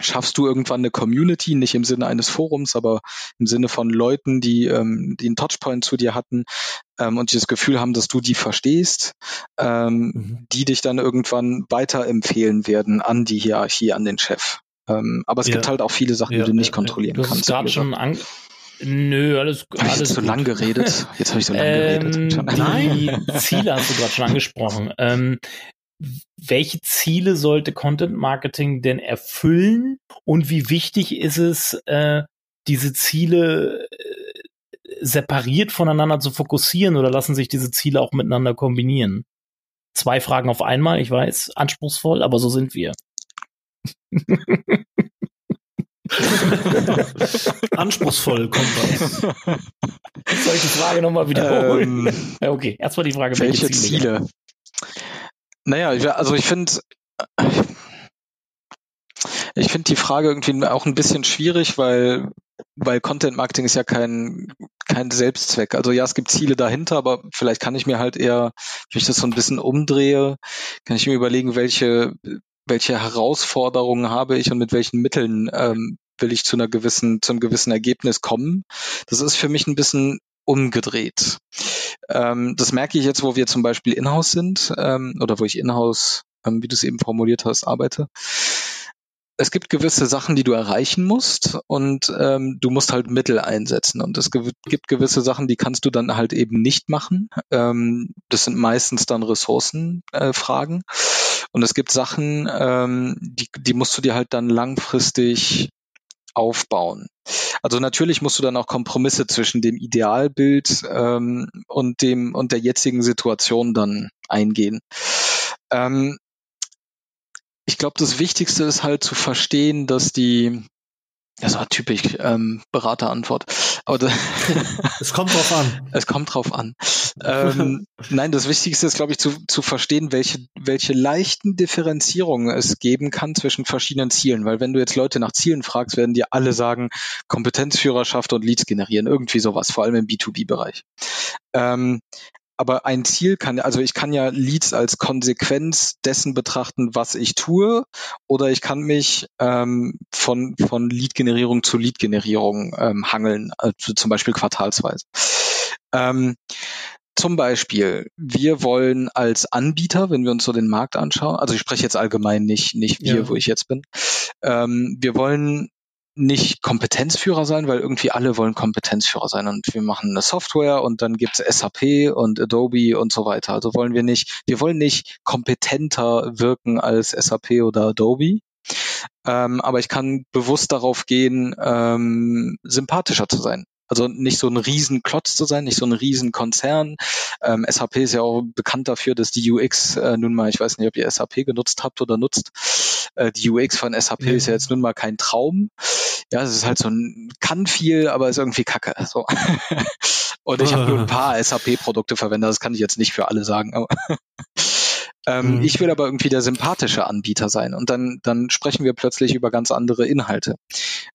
schaffst du irgendwann eine Community, nicht im Sinne eines Forums, aber im Sinne von Leuten, die, ähm, die einen Touchpoint zu dir hatten ähm, und die das Gefühl haben, dass du die verstehst, ähm, mhm. die dich dann irgendwann weiterempfehlen werden an die Hierarchie, an den Chef. Ähm, aber es ja. gibt halt auch viele Sachen, ja, die du nicht kontrollieren du kannst. Du hast gerade schon an Nö, alles. Hab ich zu lang geredet? Jetzt habe ich so lang ähm, geredet. Nein, Ziele hast du gerade schon angesprochen. Ähm, welche Ziele sollte Content Marketing denn erfüllen und wie wichtig ist es, äh, diese Ziele äh, separiert voneinander zu fokussieren oder lassen sich diese Ziele auch miteinander kombinieren? Zwei Fragen auf einmal, ich weiß, anspruchsvoll, aber so sind wir. Anspruchsvoll Kompass. Soll ich die Frage nochmal wiederholen? Ähm, okay, erstmal die Frage, welche, welche Ziele? Ziele? Naja, also ich finde, ich finde die Frage irgendwie auch ein bisschen schwierig, weil, weil Content Marketing ist ja kein, kein Selbstzweck. Also ja, es gibt Ziele dahinter, aber vielleicht kann ich mir halt eher, wenn ich das so ein bisschen umdrehe, kann ich mir überlegen, welche, welche Herausforderungen habe ich und mit welchen Mitteln ähm, will ich zu einer gewissen, zu einem gewissen Ergebnis kommen. Das ist für mich ein bisschen umgedreht. Ähm, das merke ich jetzt, wo wir zum Beispiel in-house sind ähm, oder wo ich in-house, ähm, wie du es eben formuliert hast, arbeite. Es gibt gewisse Sachen, die du erreichen musst und ähm, du musst halt Mittel einsetzen. Und es gibt gewisse Sachen, die kannst du dann halt eben nicht machen. Ähm, das sind meistens dann Ressourcenfragen. Äh, und es gibt Sachen, ähm, die, die musst du dir halt dann langfristig aufbauen. Also natürlich musst du dann auch Kompromisse zwischen dem Idealbild ähm, und dem und der jetzigen Situation dann eingehen. Ähm, ich glaube, das Wichtigste ist halt zu verstehen, dass die das war typisch ähm, Beraterantwort. Aber es kommt drauf an. Es kommt drauf an. Ähm, nein, das Wichtigste ist, glaube ich, zu, zu verstehen, welche, welche leichten Differenzierungen es geben kann zwischen verschiedenen Zielen. Weil wenn du jetzt Leute nach Zielen fragst, werden dir alle sagen, Kompetenzführerschaft und Leads generieren. Irgendwie sowas, vor allem im B2B-Bereich. Ähm, aber ein Ziel kann, also ich kann ja Leads als Konsequenz dessen betrachten, was ich tue, oder ich kann mich ähm, von, von Lead-Generierung zu Lead-Generierung ähm, hangeln, also zum Beispiel quartalsweise. Ähm, zum Beispiel, wir wollen als Anbieter, wenn wir uns so den Markt anschauen, also ich spreche jetzt allgemein nicht, nicht wir, ja. wo ich jetzt bin, ähm, wir wollen nicht Kompetenzführer sein, weil irgendwie alle wollen Kompetenzführer sein und wir machen eine Software und dann gibt's SAP und Adobe und so weiter. Also wollen wir nicht, wir wollen nicht kompetenter wirken als SAP oder Adobe. Ähm, aber ich kann bewusst darauf gehen, ähm, sympathischer zu sein. Also nicht so ein Riesenklotz zu sein, nicht so ein Riesenkonzern. Ähm, SAP ist ja auch bekannt dafür, dass die UX äh, nun mal, ich weiß nicht, ob ihr SAP genutzt habt oder nutzt, äh, die UX von SAP ja. ist ja jetzt nun mal kein Traum. Ja, es ist halt so ein, kann viel, aber ist irgendwie kacke. So. Und ich habe nur ein paar SAP-Produkte verwendet, das kann ich jetzt nicht für alle sagen. Aber ähm, mhm. Ich will aber irgendwie der sympathische Anbieter sein und dann, dann sprechen wir plötzlich über ganz andere Inhalte.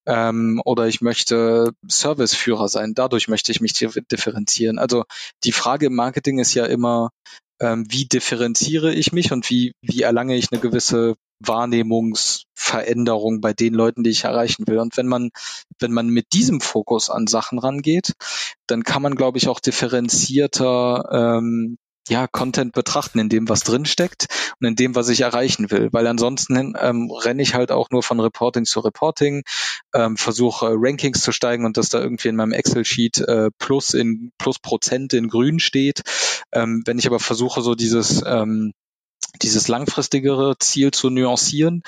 Ähm, oder ich möchte Serviceführer sein, dadurch möchte ich mich differenzieren. Also die Frage im Marketing ist ja immer, ähm, wie differenziere ich mich und wie, wie erlange ich eine gewisse Wahrnehmungsveränderung bei den Leuten, die ich erreichen will. Und wenn man, wenn man mit diesem Fokus an Sachen rangeht, dann kann man, glaube ich, auch differenzierter ähm, ja, Content betrachten, in dem was drinsteckt und in dem, was ich erreichen will. Weil ansonsten ähm, renne ich halt auch nur von Reporting zu Reporting, ähm, versuche äh, Rankings zu steigen und dass da irgendwie in meinem Excel-Sheet äh, plus in plus Prozent in grün steht. Ähm, wenn ich aber versuche, so dieses ähm, dieses langfristigere Ziel zu nuancieren,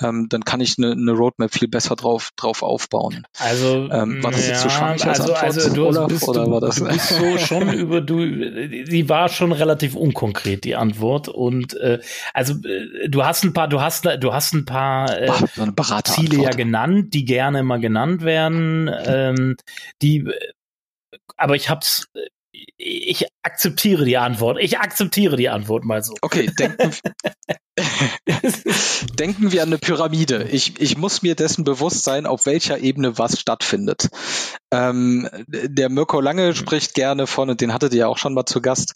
ähm, dann kann ich eine, eine Roadmap viel besser drauf, drauf aufbauen. Also ähm, war das ja, jetzt so schwammig als also, Antwort, also du, Olaf, bist, oder war das? du bist so schon über du, die war schon relativ unkonkret die Antwort und äh, also äh, du hast ein paar, du hast du hast ein paar äh, Ziele ja genannt, die gerne mal genannt werden, ähm, die aber ich hab's ich akzeptiere die Antwort. Ich akzeptiere die Antwort mal so. Okay, denken, denken wir an eine Pyramide. Ich, ich muss mir dessen bewusst sein, auf welcher Ebene was stattfindet. Ähm, der Mirko Lange mhm. spricht gerne von, und den hattet ihr ja auch schon mal zu Gast,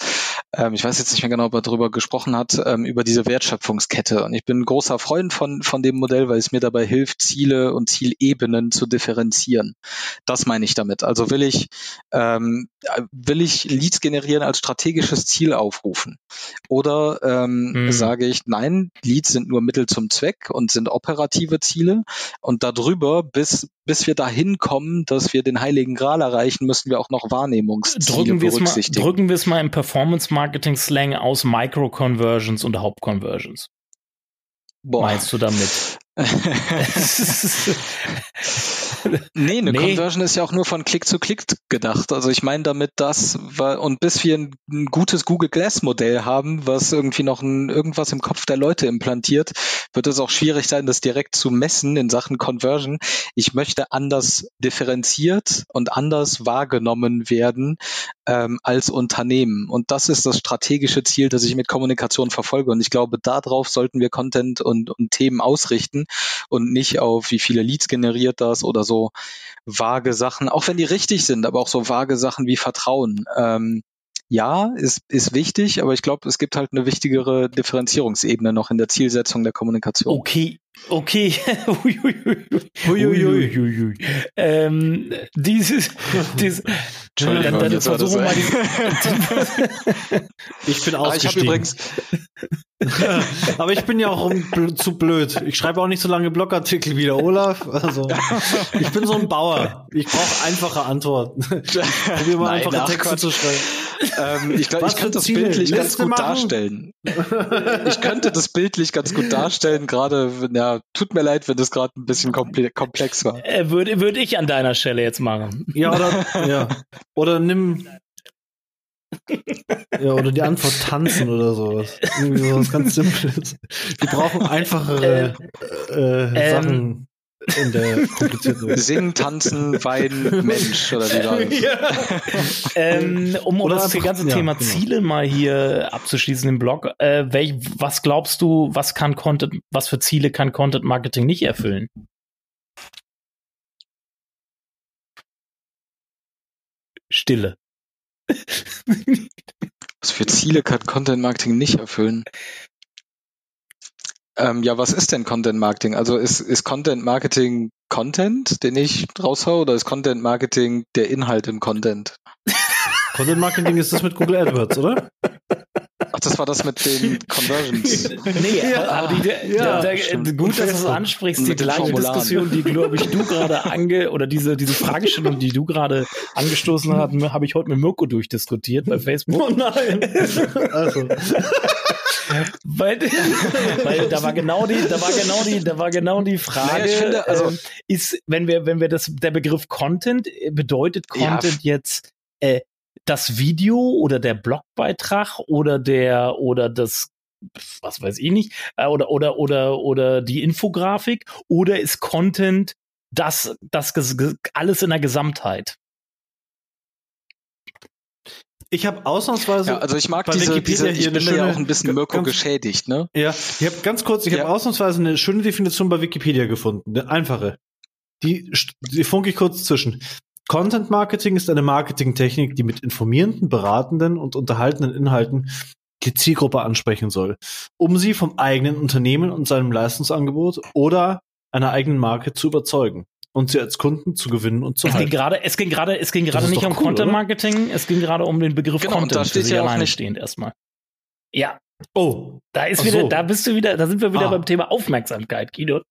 ähm, ich weiß jetzt nicht mehr genau, ob er darüber gesprochen hat, ähm, über diese Wertschöpfungskette. Und ich bin ein großer Freund von, von dem Modell, weil es mir dabei hilft, Ziele und Zielebenen zu differenzieren. Das meine ich damit. Also will ich, ähm, will ich Leads generieren als strategisches Ziel aufrufen? Oder ähm, mhm. sage ich, nein, Leads sind nur Mittel zum Zweck und sind operative Ziele. Und darüber, bis, bis wir dahin kommen, dass wir den Heiligen Gral erreichen, müssen wir auch noch Wahrnehmungsziele drücken berücksichtigen. Mal, drücken wir es mal im Performance-Marketing-Slang aus Micro-Conversions und Haupt-Conversions. Meinst du damit? nee, eine nee. Conversion ist ja auch nur von Klick zu Klick gedacht. Also ich meine damit das, und bis wir ein, ein gutes Google Glass Modell haben, was irgendwie noch ein, irgendwas im Kopf der Leute implantiert, wird es auch schwierig sein, das direkt zu messen in Sachen Conversion. Ich möchte anders differenziert und anders wahrgenommen werden ähm, als Unternehmen. Und das ist das strategische Ziel, das ich mit Kommunikation verfolge. Und ich glaube, darauf sollten wir Content und, und Themen ausrichten und nicht auf, wie viele Leads generiert das oder so vage Sachen, auch wenn die richtig sind, aber auch so vage Sachen wie Vertrauen. Ähm, ja, ist, ist wichtig, aber ich glaube, es gibt halt eine wichtigere Differenzierungsebene noch in der Zielsetzung der Kommunikation. Okay, okay. Uiuiui. ähm, dieses, dieses Entschuldigung, dann, dann versuchen wir mal die, Ich bin ausgestiegen. Ah, ich habe übrigens Aber ich bin ja auch zu blöd. Ich schreibe auch nicht so lange Blogartikel wie der Olaf. Also ich bin so ein Bauer. Ich brauche einfache Antworten. Probier mal Nein, einfache Texte Gott. zu schreiben. Ähm, ich glaube, ich könnte das Ziele? bildlich Liste ganz gut machen? darstellen. Ich könnte das bildlich ganz gut darstellen. Gerade, ja, tut mir leid, wenn das gerade ein bisschen komplex war. Äh, würde würde ich an deiner Stelle jetzt machen. Ja, oder ja. Oder nimm ja, oder die Antwort tanzen oder sowas. Irgendwie sowas ganz Simples. Wir brauchen einfachere äh, äh, ähm, Sachen in der komplizierten Welt. Singen, tanzen, weinen, Mensch oder wie war das? Ja. ähm, um, um das ganze ja, Thema genau. Ziele mal hier abzuschließen im Blog, äh, welch, was glaubst du, was kann Content, was für Ziele kann Content Marketing nicht erfüllen? Stille. Was für Ziele kann Content Marketing nicht erfüllen? Ähm, ja, was ist denn Content Marketing? Also ist, ist Content Marketing Content, den ich raushau, oder ist Content Marketing der Inhalt im Content? Content Marketing ist das mit Google AdWords, oder? Ach, das war das mit den Conversions. nee, ja, aber die, ja, der, der, gut, dass du es ansprichst, die gleiche Diskussion, die, glaube ich, du gerade ange, oder diese, diese Fragestellung, die du gerade angestoßen hast, habe ich heute mit Mirko durchdiskutiert bei Facebook. Oh nein! also. Weil, weil da war genau die, da war genau die, da war genau die Frage, naja, finde, also, äh, ist, wenn wir, wenn wir das, der Begriff Content, äh, bedeutet Content ja. jetzt äh, das Video oder der Blogbeitrag oder der oder das was weiß ich nicht äh, oder oder oder oder die Infografik oder ist Content das das alles in der Gesamtheit ich habe ausnahmsweise. Ja, also ich mag diese, diese ich bin schöne, ja auch ein bisschen Mirko ganz, geschädigt, ne? Ja, ich habe ganz kurz, ich ja. habe ausnahmsweise eine schöne Definition bei Wikipedia gefunden, eine einfache. Die, die funke ich kurz zwischen. Content Marketing ist eine Marketingtechnik, die mit informierenden, beratenden und unterhaltenden Inhalten die Zielgruppe ansprechen soll, um sie vom eigenen Unternehmen und seinem Leistungsangebot oder einer eigenen Marke zu überzeugen und sie als Kunden zu gewinnen und zu es halten. Ging grade, es ging gerade, es ging gerade nicht um cool, Content Marketing, oder? es ging gerade um den Begriff genau, Content. Und da steht ja auch nicht stehend erstmal. Ja. Oh, da ist wieder, so. da bist du wieder, da sind wir wieder ah. beim Thema Aufmerksamkeit, Guido.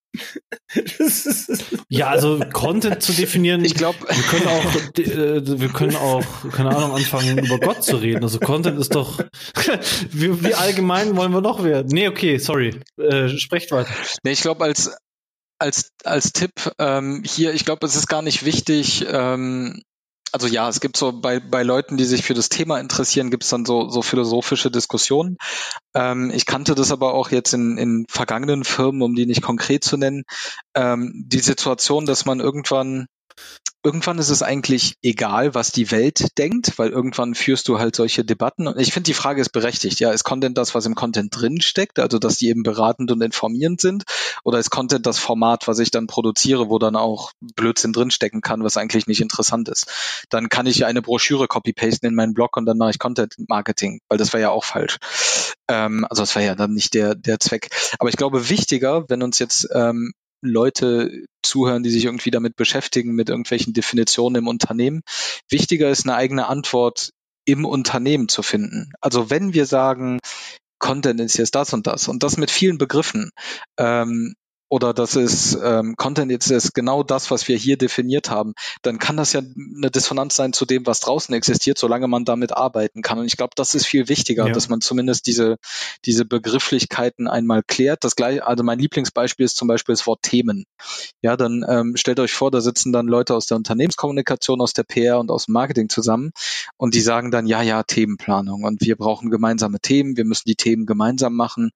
ja, also Content zu definieren. Ich glaube, wir können auch, äh, wir können auch, keine Ahnung, anfangen über Gott zu reden. Also Content ist doch, wie, wie allgemein wollen wir noch werden? Nee, okay, sorry, äh, sprecht weiter. Nee, ich glaube als als, als Tipp ähm, hier, ich glaube, es ist gar nicht wichtig, ähm, also ja, es gibt so bei, bei Leuten, die sich für das Thema interessieren, gibt es dann so, so philosophische Diskussionen. Ähm, ich kannte das aber auch jetzt in, in vergangenen Firmen, um die nicht konkret zu nennen, ähm, die Situation, dass man irgendwann irgendwann ist es eigentlich egal, was die Welt denkt, weil irgendwann führst du halt solche Debatten. Und ich finde, die Frage ist berechtigt. Ja, ist Content das, was im Content drin steckt, also dass die eben beratend und informierend sind? Oder ist Content das Format, was ich dann produziere, wo dann auch Blödsinn drinstecken kann, was eigentlich nicht interessant ist? Dann kann ich ja eine Broschüre copy-pasten in meinen Blog und dann mache ich Content-Marketing, weil das wäre ja auch falsch. Ähm, also das wäre ja dann nicht der, der Zweck. Aber ich glaube, wichtiger, wenn uns jetzt ähm, Leute zuhören, die sich irgendwie damit beschäftigen, mit irgendwelchen Definitionen im Unternehmen. Wichtiger ist eine eigene Antwort im Unternehmen zu finden. Also wenn wir sagen, Content ist jetzt das und das und das mit vielen Begriffen, ähm, oder das ist ähm, Content jetzt ist genau das, was wir hier definiert haben, dann kann das ja eine Dissonanz sein zu dem, was draußen existiert, solange man damit arbeiten kann. Und ich glaube, das ist viel wichtiger, ja. dass man zumindest diese, diese Begrifflichkeiten einmal klärt. Das gleiche, also mein Lieblingsbeispiel ist zum Beispiel das Wort Themen. Ja, dann ähm, stellt euch vor, da sitzen dann Leute aus der Unternehmenskommunikation, aus der PR und aus dem Marketing zusammen und die sagen dann, ja, ja, Themenplanung und wir brauchen gemeinsame Themen, wir müssen die Themen gemeinsam machen.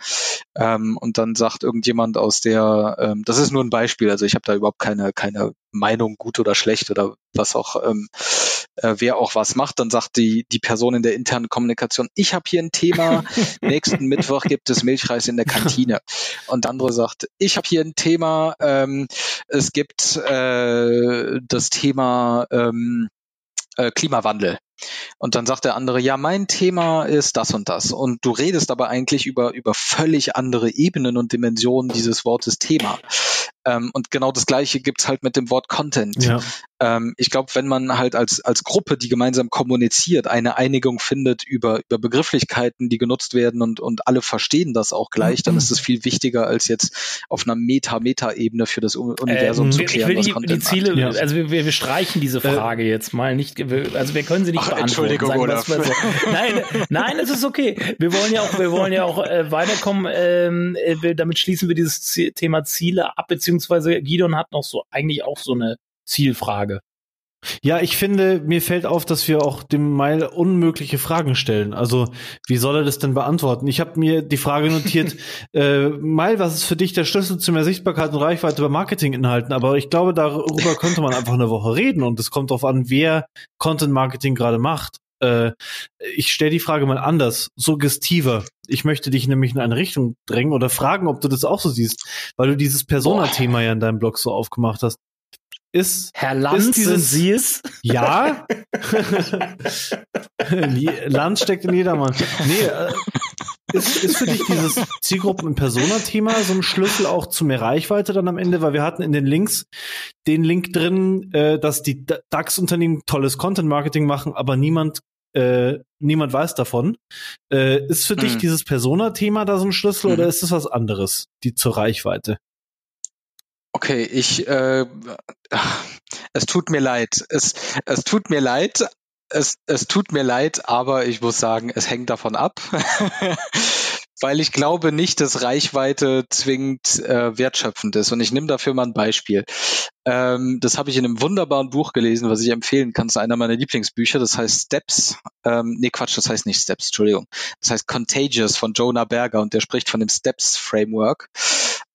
Ähm, und dann sagt irgendjemand aus der ähm, das ist nur ein Beispiel. Also ich habe da überhaupt keine, keine Meinung, gut oder schlecht oder was auch, ähm, äh, wer auch was macht. Dann sagt die, die Person in der internen Kommunikation, ich habe hier ein Thema, nächsten Mittwoch gibt es Milchreis in der Kantine. Und der andere sagt, ich habe hier ein Thema, ähm, es gibt äh, das Thema ähm, äh, Klimawandel. Und dann sagt der andere, ja, mein Thema ist das und das. Und du redest aber eigentlich über, über völlig andere Ebenen und Dimensionen dieses Wortes Thema. Ähm, und genau das Gleiche gibt's halt mit dem Wort Content. Ja. Ähm, ich glaube, wenn man halt als, als Gruppe, die gemeinsam kommuniziert, eine Einigung findet über, über Begrifflichkeiten, die genutzt werden und, und alle verstehen das auch gleich, dann ist es viel wichtiger, als jetzt auf einer Meta-Meta-Ebene für das Universum ähm, zu klären. Ich will die, die Ziele, ja. also wir, wir streichen diese äh, Frage äh, jetzt mal nicht, also wir können sie nicht Ach, beantworten. Entschuldigung, oder? So. Nein, nein, es ist okay. Wir wollen ja auch, wir wollen ja auch äh, weiterkommen. Ähm, äh, damit schließen wir dieses Thema Ziele ab, beziehungsweise Gidon hat noch so eigentlich auch so eine Zielfrage. Ja, ich finde, mir fällt auf, dass wir auch dem Mail unmögliche Fragen stellen. Also, wie soll er das denn beantworten? Ich habe mir die Frage notiert, äh, Mail, was ist für dich der Schlüssel zu mehr Sichtbarkeit und Reichweite bei Marketinginhalten? Aber ich glaube, darüber könnte man einfach eine Woche reden und es kommt darauf an, wer Content Marketing gerade macht. Äh, ich stelle die Frage mal anders, suggestiver. Ich möchte dich nämlich in eine Richtung drängen oder fragen, ob du das auch so siehst, weil du dieses Persona-Thema ja in deinem Blog so aufgemacht hast ist. Herr Lanz, ist dieses, Sie es? Ja. Lanz steckt in jedermann. Nee, äh, ist, ist für dich dieses Zielgruppen- und Persona-Thema so ein Schlüssel auch zu mehr Reichweite dann am Ende? Weil wir hatten in den Links den Link drin, äh, dass die DAX-Unternehmen tolles Content-Marketing machen, aber niemand äh, niemand weiß davon. Äh, ist für mhm. dich dieses Persona-Thema da so ein Schlüssel mhm. oder ist es was anderes, die zur Reichweite? Okay, ich, äh, es tut mir leid. Es, es tut mir leid. Es, es tut mir leid, aber ich muss sagen, es hängt davon ab. weil ich glaube nicht, dass Reichweite zwingend äh, wertschöpfend ist. Und ich nehme dafür mal ein Beispiel. Ähm, das habe ich in einem wunderbaren Buch gelesen, was ich empfehlen kann. Das ist einer meiner Lieblingsbücher. Das heißt Steps. Ähm, nee, Quatsch, das heißt nicht Steps, Entschuldigung. Das heißt Contagious von Jonah Berger und der spricht von dem Steps Framework.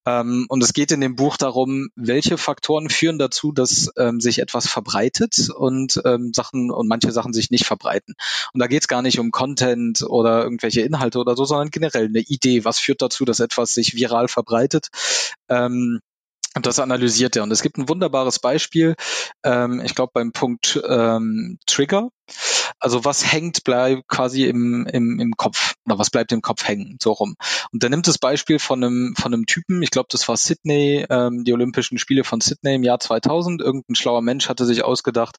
Ähm, und es geht in dem Buch darum, welche Faktoren führen dazu, dass ähm, sich etwas verbreitet und ähm, Sachen und manche Sachen sich nicht verbreiten. Und da geht es gar nicht um Content oder irgendwelche Inhalte oder so, sondern generell eine Idee. Was führt dazu, dass etwas sich viral verbreitet? Ähm, und das analysiert er. Und es gibt ein wunderbares Beispiel, ähm, ich glaube beim Punkt ähm, Trigger. Also was hängt bleibt quasi im, im, im Kopf oder was bleibt im Kopf hängen, so rum. Und der nimmt das Beispiel von einem, von einem Typen, ich glaube, das war Sydney, ähm, die Olympischen Spiele von Sydney im Jahr 2000. Irgendein schlauer Mensch hatte sich ausgedacht,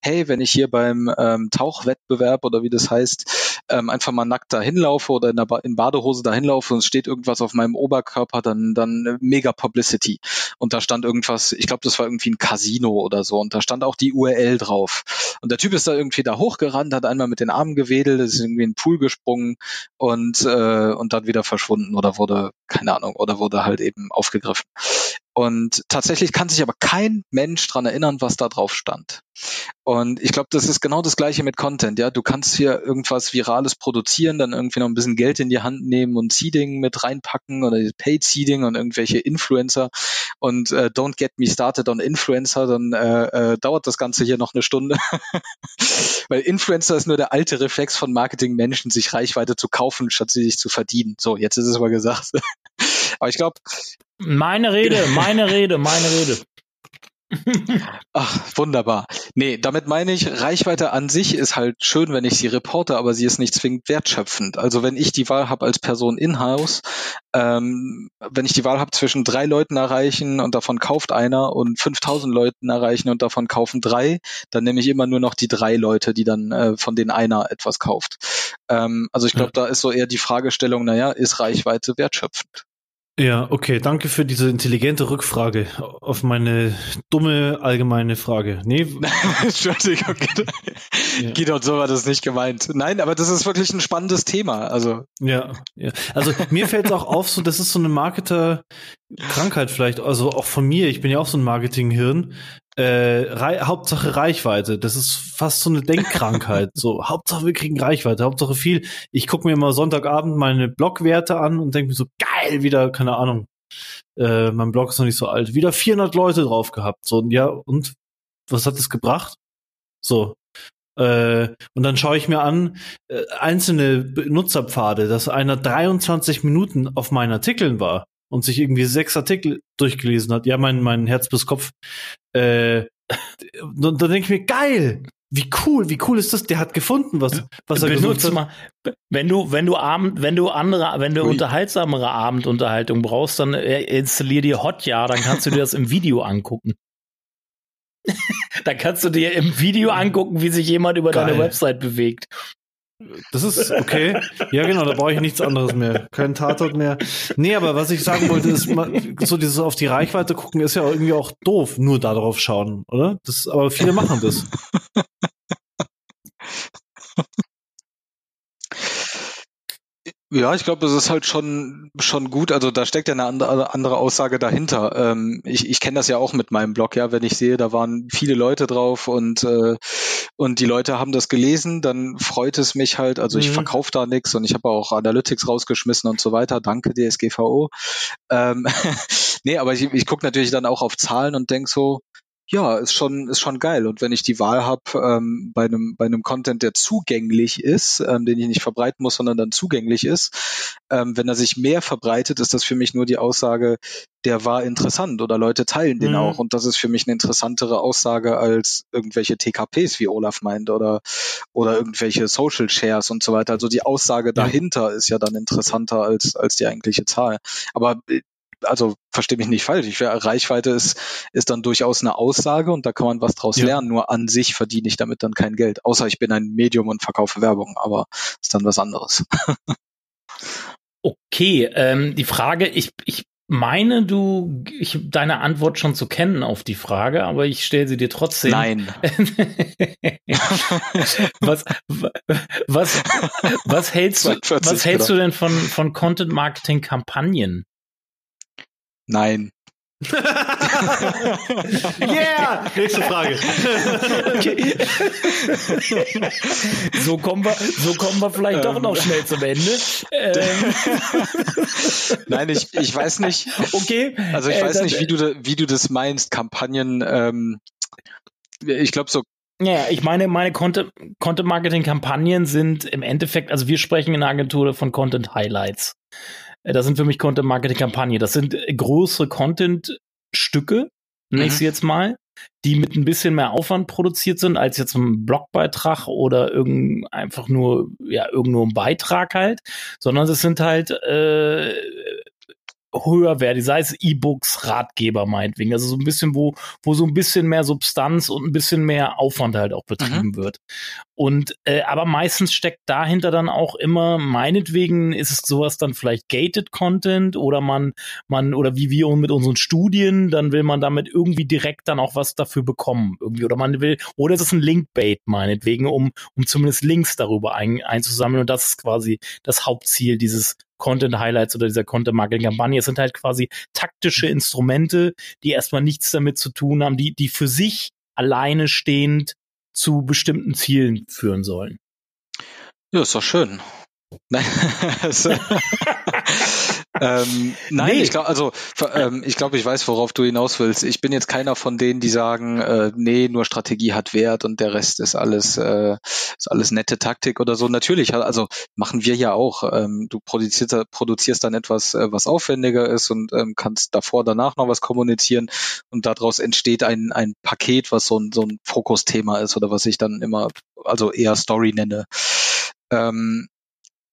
hey, wenn ich hier beim ähm, Tauchwettbewerb oder wie das heißt, ähm, einfach mal nackt dahin laufe oder in, der ba in Badehose dahin laufe und es steht irgendwas auf meinem Oberkörper, dann, dann mega Publicity. Und da stand irgendwas, ich glaube, das war irgendwie ein Casino oder so und da stand auch die URL drauf. Und der Typ ist da irgendwie da hochgerannt, hat einmal mit den Armen gewedelt, ist irgendwie in den Pool gesprungen und, äh, und dann wieder verschwunden oder wurde, keine Ahnung, oder wurde halt eben aufgegriffen. Und tatsächlich kann sich aber kein Mensch dran erinnern, was da drauf stand. Und ich glaube, das ist genau das gleiche mit Content. Ja, du kannst hier irgendwas Virales produzieren, dann irgendwie noch ein bisschen Geld in die Hand nehmen und Seeding mit reinpacken oder Paid Seeding und irgendwelche Influencer. Und äh, don't get me started on Influencer, dann äh, äh, dauert das Ganze hier noch eine Stunde. Weil Influencer ist nur der alte Reflex von Marketingmenschen, sich Reichweite zu kaufen, statt sie sich zu verdienen. So, jetzt ist es mal gesagt. Aber ich glaube, meine Rede, meine Rede, meine Rede. Ach, wunderbar. Nee, damit meine ich, Reichweite an sich ist halt schön, wenn ich sie reporte, aber sie ist nicht zwingend wertschöpfend. Also wenn ich die Wahl habe als Person in-house, ähm, wenn ich die Wahl habe zwischen drei Leuten erreichen und davon kauft einer und 5000 Leuten erreichen und davon kaufen drei, dann nehme ich immer nur noch die drei Leute, die dann äh, von denen einer etwas kauft. Ähm, also ich glaube, da ist so eher die Fragestellung, naja, ist Reichweite wertschöpfend? Ja, okay, danke für diese intelligente Rückfrage auf meine dumme allgemeine Frage. Nee. Entschuldigung, ja. Guido, so war das nicht gemeint. Nein, aber das ist wirklich ein spannendes Thema. Also. Ja, ja. Also mir fällt es auch auf, so das ist so eine Marketer-Krankheit vielleicht, also auch von mir, ich bin ja auch so ein Marketing-Hirn äh, Rei Hauptsache Reichweite. Das ist fast so eine Denkkrankheit. so, Hauptsache wir kriegen Reichweite, Hauptsache viel. Ich gucke mir mal Sonntagabend meine Blogwerte an und denke mir so, geil, wieder, keine Ahnung. Äh, mein Blog ist noch nicht so alt. Wieder 400 Leute drauf gehabt. So, ja, und was hat das gebracht? So. Äh, und dann schaue ich mir an, äh, einzelne Benutzerpfade, dass einer 23 Minuten auf meinen Artikeln war und sich irgendwie sechs Artikel durchgelesen hat, ja, mein, mein Herz bis Kopf, äh, und da denke ich mir, geil, wie cool, wie cool ist das? Der hat gefunden, was, was er gesucht hat. Mal, wenn du, wenn du Abend, wenn du andere, wenn du Ui. unterhaltsamere Abendunterhaltung brauchst, dann äh, installier dir Hotjar, dann kannst du dir das im Video angucken. dann kannst du dir im Video angucken, wie sich jemand über Geil. deine Website bewegt. Das ist okay. Ja, genau, da brauche ich nichts anderes mehr. Kein Tatort mehr. Nee, aber was ich sagen wollte, ist, so dieses auf die Reichweite gucken ist ja irgendwie auch doof, nur darauf schauen, oder? Das, aber viele machen das. Ja, ich glaube, das ist halt schon schon gut. Also da steckt ja eine andere, andere Aussage dahinter. Ähm, ich ich kenne das ja auch mit meinem Blog. Ja, wenn ich sehe, da waren viele Leute drauf und äh, und die Leute haben das gelesen, dann freut es mich halt. Also ich mhm. verkaufe da nichts und ich habe auch Analytics rausgeschmissen und so weiter. Danke DSGVO. Ähm, nee, aber ich, ich gucke natürlich dann auch auf Zahlen und denk so, ja, ist schon, ist schon geil. Und wenn ich die Wahl habe ähm, bei einem bei einem Content, der zugänglich ist, ähm, den ich nicht verbreiten muss, sondern dann zugänglich ist, ähm, wenn er sich mehr verbreitet, ist das für mich nur die Aussage, der war interessant oder Leute teilen den mhm. auch. Und das ist für mich eine interessantere Aussage als irgendwelche TKPs, wie Olaf meint, oder oder irgendwelche Social Shares und so weiter. Also die Aussage dahinter ja. ist ja dann interessanter als als die eigentliche Zahl. Aber äh, also verstehe mich nicht falsch. Ich, Reichweite ist, ist dann durchaus eine Aussage und da kann man was draus ja. lernen. Nur an sich verdiene ich damit dann kein Geld. Außer ich bin ein Medium und verkaufe Werbung, aber ist dann was anderes. Okay, ähm, die Frage, ich, ich meine, du ich, deine Antwort schon zu kennen auf die Frage, aber ich stelle sie dir trotzdem. Nein. was, was, was hältst, du, was hältst genau. du denn von, von Content Marketing Kampagnen? Nein. yeah! Nächste Frage. Okay. So kommen wir, so kommen wir vielleicht ähm. doch noch schnell zum Ende. Ähm. Nein, ich, ich weiß nicht. Okay. Also ich äh, weiß nicht, wie du, wie du das meinst. Kampagnen, ähm, ich glaube so ja, ich meine, meine Content-Marketing-Kampagnen sind im Endeffekt, also wir sprechen in der Agentur von Content-Highlights. Äh, das sind für mich Content-Marketing-Kampagne. Das sind äh, große Content-Stücke, mhm. ich sie jetzt mal, die mit ein bisschen mehr Aufwand produziert sind als jetzt ein Blogbeitrag oder irgend einfach nur ja irgend nur ein Beitrag halt, sondern es sind halt äh, höherwertig, sei es E-Books, Ratgeber meinetwegen. Also so ein bisschen, wo, wo so ein bisschen mehr Substanz und ein bisschen mehr Aufwand halt auch betrieben mhm. wird. Und äh, aber meistens steckt dahinter dann auch immer, meinetwegen ist es sowas dann vielleicht gated Content oder man, man, oder wie wir mit unseren Studien, dann will man damit irgendwie direkt dann auch was dafür bekommen. Irgendwie. Oder man will, oder es ist ein Linkbait, meinetwegen, um, um zumindest Links darüber ein, einzusammeln. Und das ist quasi das Hauptziel dieses Content Highlights oder dieser Content Marketing Kampagne. Es sind halt quasi taktische Instrumente, die erstmal nichts damit zu tun haben, die, die für sich alleine stehend zu bestimmten Zielen führen sollen. Ja, ist doch schön. Nein, also, ähm, nein, nee. ich glaube, also ähm, ich glaube, ich weiß, worauf du hinaus willst. Ich bin jetzt keiner von denen, die sagen, äh, nee, nur Strategie hat Wert und der Rest ist alles äh, ist alles nette Taktik oder so. Natürlich, also machen wir ja auch. Ähm, du produzierst, produzierst dann etwas, äh, was aufwendiger ist und ähm, kannst davor, danach noch was kommunizieren und daraus entsteht ein ein Paket, was so ein so ein Fokusthema ist oder was ich dann immer also eher Story nenne. Ähm,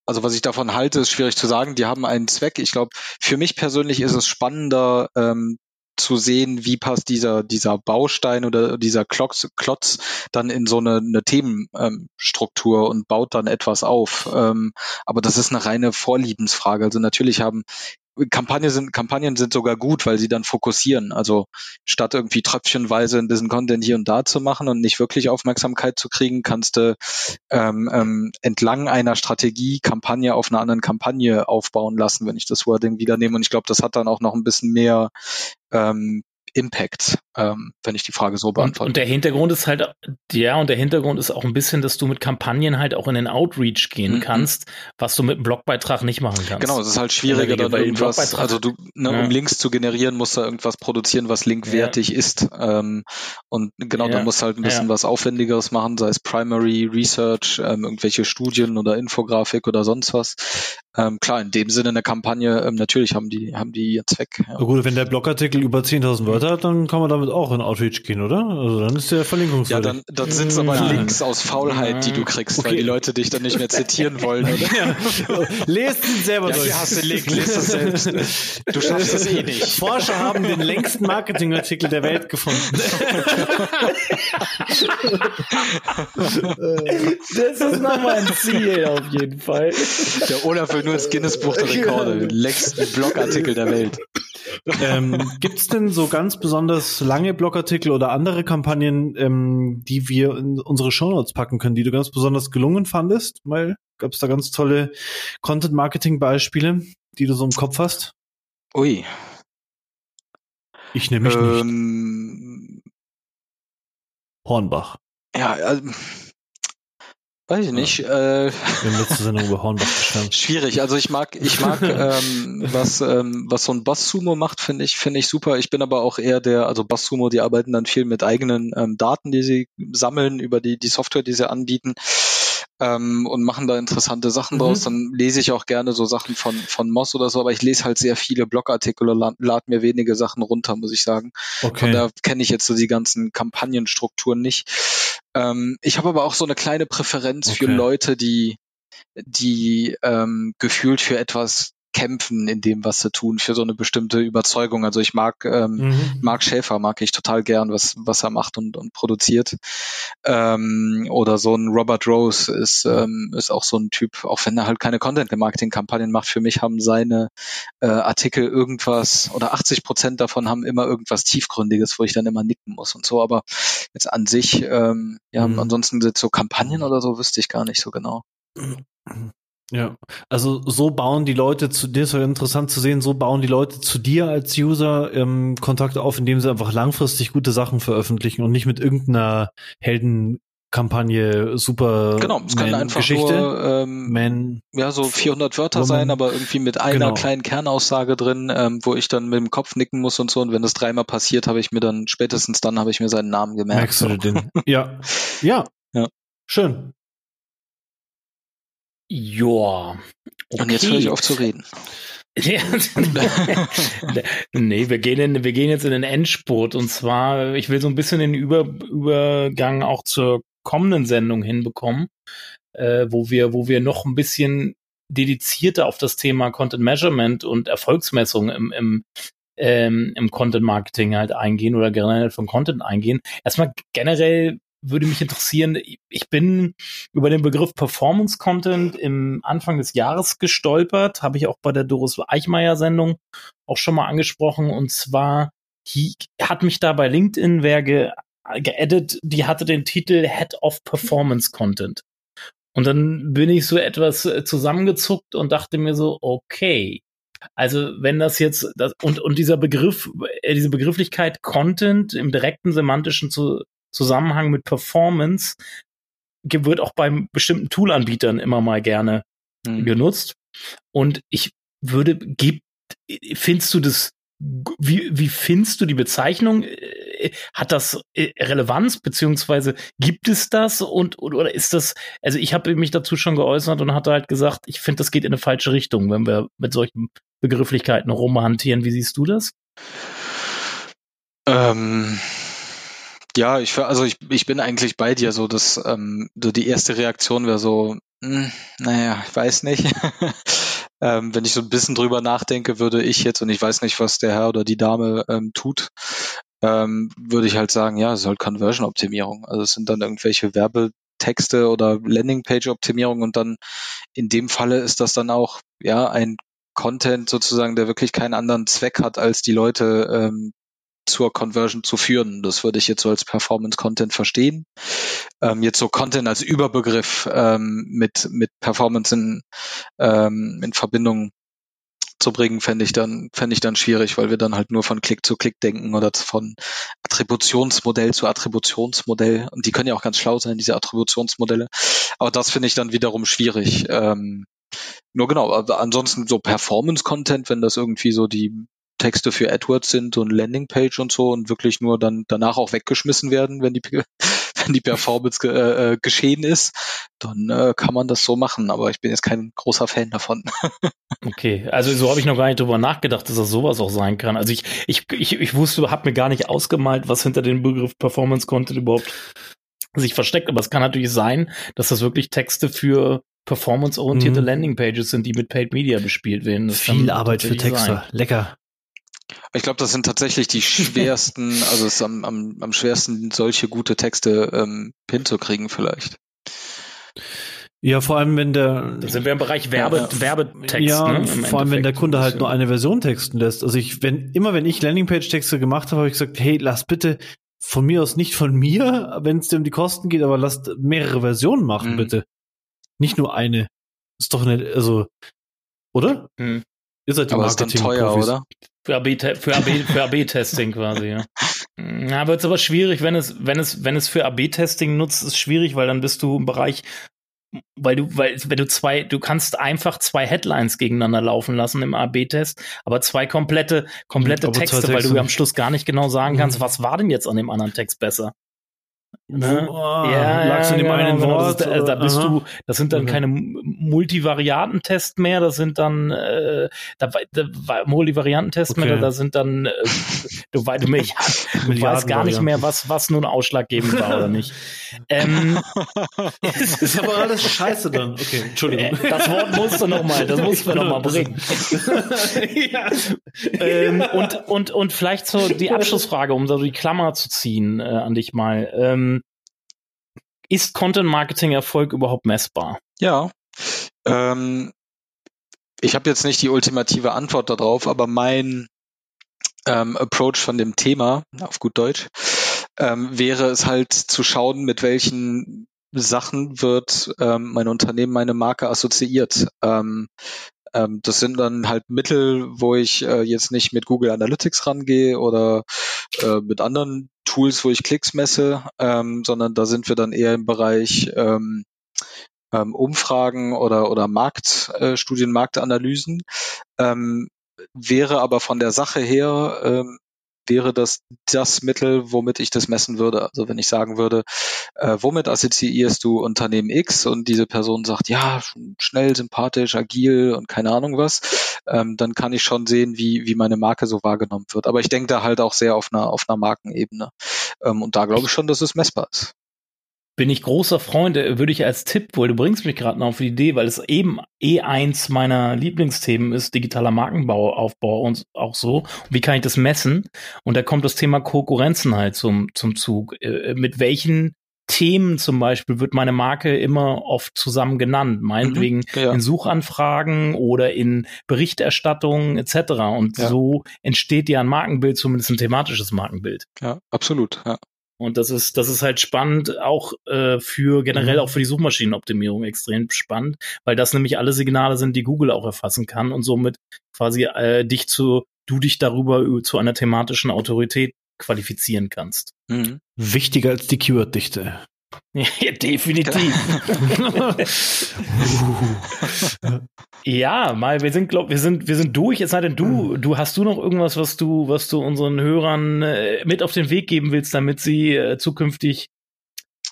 also was ich davon halte, ist schwierig zu sagen. Die haben einen Zweck. Ich glaube, für mich persönlich ist es spannender ähm, zu sehen, wie passt dieser dieser Baustein oder dieser Klotz, Klotz dann in so eine, eine Themenstruktur ähm, und baut dann etwas auf. Ähm, aber das ist eine reine Vorliebensfrage. Also natürlich haben Kampagnen sind, Kampagnen sind sogar gut, weil sie dann fokussieren. Also statt irgendwie tröpfchenweise ein bisschen Content hier und da zu machen und nicht wirklich Aufmerksamkeit zu kriegen, kannst du ähm, ähm, entlang einer Strategie Kampagne auf einer anderen Kampagne aufbauen lassen, wenn ich das Wording wieder nehme. Und ich glaube, das hat dann auch noch ein bisschen mehr ähm, Impact, ähm, wenn ich die Frage so beantworte. Und, und, der Hintergrund ist halt, ja, und der Hintergrund ist auch ein bisschen, dass du mit Kampagnen halt auch in den Outreach gehen mhm. kannst, was du mit einem Blogbeitrag nicht machen kannst. Genau, es ist halt schwieriger, dann irgendwas, also du, ne, ja. um Links zu generieren, musst du irgendwas produzieren, was linkwertig ja. ist. Ähm, und genau, ja. dann musst du halt ein bisschen was Aufwendigeres machen, sei es Primary Research, ähm, irgendwelche Studien oder Infografik oder sonst was. Ähm, klar, in dem Sinne eine Kampagne, ähm, natürlich haben die, haben die ihren Zweck. Ja. Gut, wenn der Blogartikel über 10.000 Wörter hat, dann kann man damit auch in Outreach gehen, oder? Also dann ist der verlinkungswürdig. Ja, dann, dann sind es aber Nein. Links aus Faulheit, die du kriegst, okay. weil die Leute dich dann nicht mehr zitieren wollen. Oder? Ja. Lest ihn selber ja, durch. Hier hast du Link, lest es selbst. Du schaffst es eh nicht. Forscher haben den längsten Marketingartikel der Welt gefunden. das ist nochmal ein Ziel auf jeden Fall. Der Olaf will nur ins Guinness-Buch der Rekorde, den längsten Blogartikel der Welt. Ähm, Gibt es denn so ganz besonders lange Blogartikel oder andere Kampagnen, ähm, die wir in unsere Shownotes packen können, die du ganz besonders gelungen fandest? Weil gab es da ganz tolle Content-Marketing-Beispiele, die du so im Kopf hast? Ui. Ich nehme mich ähm, nicht. Hornbach. Ja, also, Weiß ich nicht. Ja. Äh, letzte Sendung über Hornbach gestanden. Schwierig. Also ich mag, ich mag, ähm, was, ähm, was so ein Boss-Sumo macht, finde ich, finde ich super. Ich bin aber auch eher der, also Boss-Sumo, die arbeiten dann viel mit eigenen ähm, Daten, die sie sammeln über die, die Software, die sie anbieten ähm, und machen da interessante Sachen mhm. draus. Dann lese ich auch gerne so Sachen von, von Moss oder so, aber ich lese halt sehr viele Blogartikel und lade lad mir wenige Sachen runter, muss ich sagen. Okay. Von da kenne ich jetzt so die ganzen Kampagnenstrukturen nicht. Ähm, ich habe aber auch so eine kleine Präferenz okay. für Leute, die die ähm, gefühlt für etwas kämpfen in dem, was sie tun, für so eine bestimmte Überzeugung. Also ich mag ähm, mhm. Mark Schäfer, mag ich total gern, was, was er macht und, und produziert. Ähm, oder so ein Robert Rose ist, ähm, ist auch so ein Typ, auch wenn er halt keine Content-Marketing-Kampagnen macht, für mich haben seine äh, Artikel irgendwas oder 80 Prozent davon haben immer irgendwas Tiefgründiges, wo ich dann immer nicken muss und so. Aber jetzt an sich, ähm, ja, mhm. ansonsten so Kampagnen oder so wüsste ich gar nicht so genau. Ja, also so bauen die Leute zu dir, ist ja interessant zu sehen, so bauen die Leute zu dir als User ähm, Kontakt auf, indem sie einfach langfristig gute Sachen veröffentlichen und nicht mit irgendeiner Heldenkampagne super genau es kann einfach Geschichte. nur ähm, Man, ja so 400 Wörter Woman. sein aber irgendwie mit einer genau. kleinen Kernaussage drin ähm, wo ich dann mit dem Kopf nicken muss und so und wenn das dreimal passiert habe ich mir dann spätestens dann habe ich mir seinen Namen gemerkt Merkst du den? ja ja ja schön Joa. Okay. Und jetzt höre ich auf zu reden. nee, wir gehen, in, wir gehen jetzt in den Endspurt und zwar, ich will so ein bisschen den Über, Übergang auch zur kommenden Sendung hinbekommen, äh, wo wir, wo wir noch ein bisschen dedizierter auf das Thema Content Measurement und Erfolgsmessung im, im, ähm, im Content Marketing halt eingehen oder generell von Content eingehen. Erstmal generell würde mich interessieren, ich bin über den Begriff Performance Content im Anfang des Jahres gestolpert, habe ich auch bei der Doris Eichmeier Sendung auch schon mal angesprochen und zwar hat mich da bei LinkedIn wer ge geedit, die hatte den Titel Head of Performance Content. Und dann bin ich so etwas äh, zusammengezuckt und dachte mir so, okay, also wenn das jetzt das, und und dieser Begriff, äh, diese Begrifflichkeit Content im direkten semantischen zu, Zusammenhang mit Performance wird auch bei bestimmten Toolanbietern immer mal gerne mhm. genutzt. Und ich würde, gibt, findest du das, wie, wie findest du die Bezeichnung? Äh, hat das äh, Relevanz, beziehungsweise gibt es das und, oder ist das, also ich habe mich dazu schon geäußert und hatte halt gesagt, ich finde, das geht in eine falsche Richtung, wenn wir mit solchen Begrifflichkeiten rumhantieren. Wie siehst du das? Ähm, ja, ich also ich, ich bin eigentlich bei dir so, dass ähm, so die erste Reaktion wäre so, mh, hm, naja, ich weiß nicht. ähm, wenn ich so ein bisschen drüber nachdenke, würde ich jetzt, und ich weiß nicht, was der Herr oder die Dame ähm, tut, ähm, würde ich halt sagen, ja, es ist halt Conversion-Optimierung. Also es sind dann irgendwelche Werbetexte oder Landingpage-Optimierung und dann in dem Falle ist das dann auch ja ein Content sozusagen, der wirklich keinen anderen Zweck hat, als die Leute ähm, zur Conversion zu führen. Das würde ich jetzt so als Performance-Content verstehen. Ähm, jetzt so Content als Überbegriff ähm, mit, mit Performance in, ähm, in Verbindung zu bringen, fände ich dann, fände ich dann schwierig, weil wir dann halt nur von Klick zu Klick denken oder von Attributionsmodell zu Attributionsmodell. Und die können ja auch ganz schlau sein, diese Attributionsmodelle. Aber das finde ich dann wiederum schwierig. Ähm, nur genau, aber ansonsten so Performance-Content, wenn das irgendwie so die Texte für AdWords sind und Landingpage und so und wirklich nur dann danach auch weggeschmissen werden, wenn die wenn die Performance äh, äh, geschehen ist, dann äh, kann man das so machen. Aber ich bin jetzt kein großer Fan davon. okay, also so habe ich noch gar nicht drüber nachgedacht, dass das sowas auch sein kann. Also ich ich ich, ich wusste, habe mir gar nicht ausgemalt, was hinter dem Begriff Performance Content überhaupt sich versteckt. Aber es kann natürlich sein, dass das wirklich Texte für performanceorientierte mhm. Landingpages sind, die mit Paid Media bespielt werden. Das Viel Arbeit für Texte. Sein. Lecker. Ich glaube, das sind tatsächlich die schwersten, also es ist am, am, am schwersten, solche gute Texte ähm, hinzukriegen vielleicht. Ja, vor allem wenn der. Da sind wir im Bereich Werbe, ja, Werbetext. Ja, ne, vor allem wenn der Kunde halt nur eine Version texten lässt. Also ich, wenn immer wenn ich Landingpage-Texte gemacht habe, habe ich gesagt, hey, lass bitte von mir aus nicht von mir, wenn es dir um die Kosten geht, aber lasst mehrere Versionen machen, mhm. bitte. Nicht nur eine. Ist doch nicht, also, oder? Mhm. Ihr seid die aber Marketing ist dann teuer, oder? Für AB, für AB, für AB-Testing quasi, ja. Ja, wird es aber schwierig, wenn es, wenn es, wenn es für AB-Testing nutzt, ist schwierig, weil dann bist du im Bereich, weil du, weil, wenn du zwei, du kannst einfach zwei Headlines gegeneinander laufen lassen im AB-Test, aber zwei komplette, komplette Texte, Texte, weil du am Schluss gar nicht genau sagen kannst, mhm. was war denn jetzt an dem anderen Text besser. Ne? Oh, ja, lag's in dem genau, einen genau. Wort. Das, ist, da, bist Aha. du, das sind dann Okay. keine Multivariantentests mehr, das sind dann äh, da, da, Multivariantentests mehr, Okay. da sind dann äh, du, wei- du, du weißt gar nicht mehr, was was nun ausschlaggebend war oder nicht. Ähm, ist aber alles scheiße dann. Okay, äh, Entschuldigung. das Wort musst du noch mal, das musst du noch mal bringen. ja. ähm, und, und, und vielleicht so die Abschlussfrage, um so die Klammer zu ziehen äh, an dich mal. Ähm, ist Content Marketing Erfolg überhaupt messbar? Ja. Ähm, ich habe jetzt nicht die ultimative Antwort darauf, aber mein ähm, Approach von dem Thema, auf gut Deutsch, ähm, wäre es halt zu schauen, mit welchen Sachen wird ähm, mein Unternehmen, meine Marke assoziiert. Ähm, ähm, das sind dann halt Mittel, wo ich äh, jetzt nicht mit Google Analytics rangehe oder äh, mit anderen Tools, wo ich Klicks messe, ähm, sondern da sind wir dann eher im Bereich ähm, ähm, Umfragen oder, oder Marktstudien, äh, Marktanalysen. Ähm, wäre aber von der Sache her, ähm, wäre das das Mittel, womit ich das messen würde. Also wenn ich sagen würde, äh, womit assoziierst du Unternehmen X und diese Person sagt, ja, schnell, sympathisch, agil und keine Ahnung was, ähm, dann kann ich schon sehen, wie, wie meine Marke so wahrgenommen wird. Aber ich denke da halt auch sehr auf einer, auf einer Markenebene. Ähm, und da glaube ich schon, dass es messbar ist. Bin ich großer Freund, äh, würde ich als Tipp, weil du bringst mich gerade noch auf die Idee, weil es eben eh eins meiner Lieblingsthemen ist, digitaler Markenbau, Aufbau und auch so. Und wie kann ich das messen? Und da kommt das Thema Konkurrenzen halt zum, zum Zug. Äh, Mit welchen Themen zum Beispiel wird meine Marke immer oft zusammen genannt, meinetwegen Mhm, ja. in Suchanfragen oder in Berichterstattungen etc. Und Ja. so entsteht ja ein Markenbild, zumindest ein thematisches Markenbild. Ja, absolut. Ja. Und das ist, das ist halt spannend, auch äh, für generell Mhm. auch für die Suchmaschinenoptimierung extrem spannend, weil das nämlich alle Signale sind, die Google auch erfassen kann und somit quasi äh, dich zu, du dich darüber zu einer thematischen Autorität qualifizieren kannst. Mhm. Wichtiger als die Keyword-Dichte. Ja, definitiv. ja, mal, wir sind, glaub, wir sind, wir sind durch. Es sei denn, du, du hast du noch irgendwas, was du, was du unseren Hörern äh, mit auf den Weg geben willst, damit sie äh, zukünftig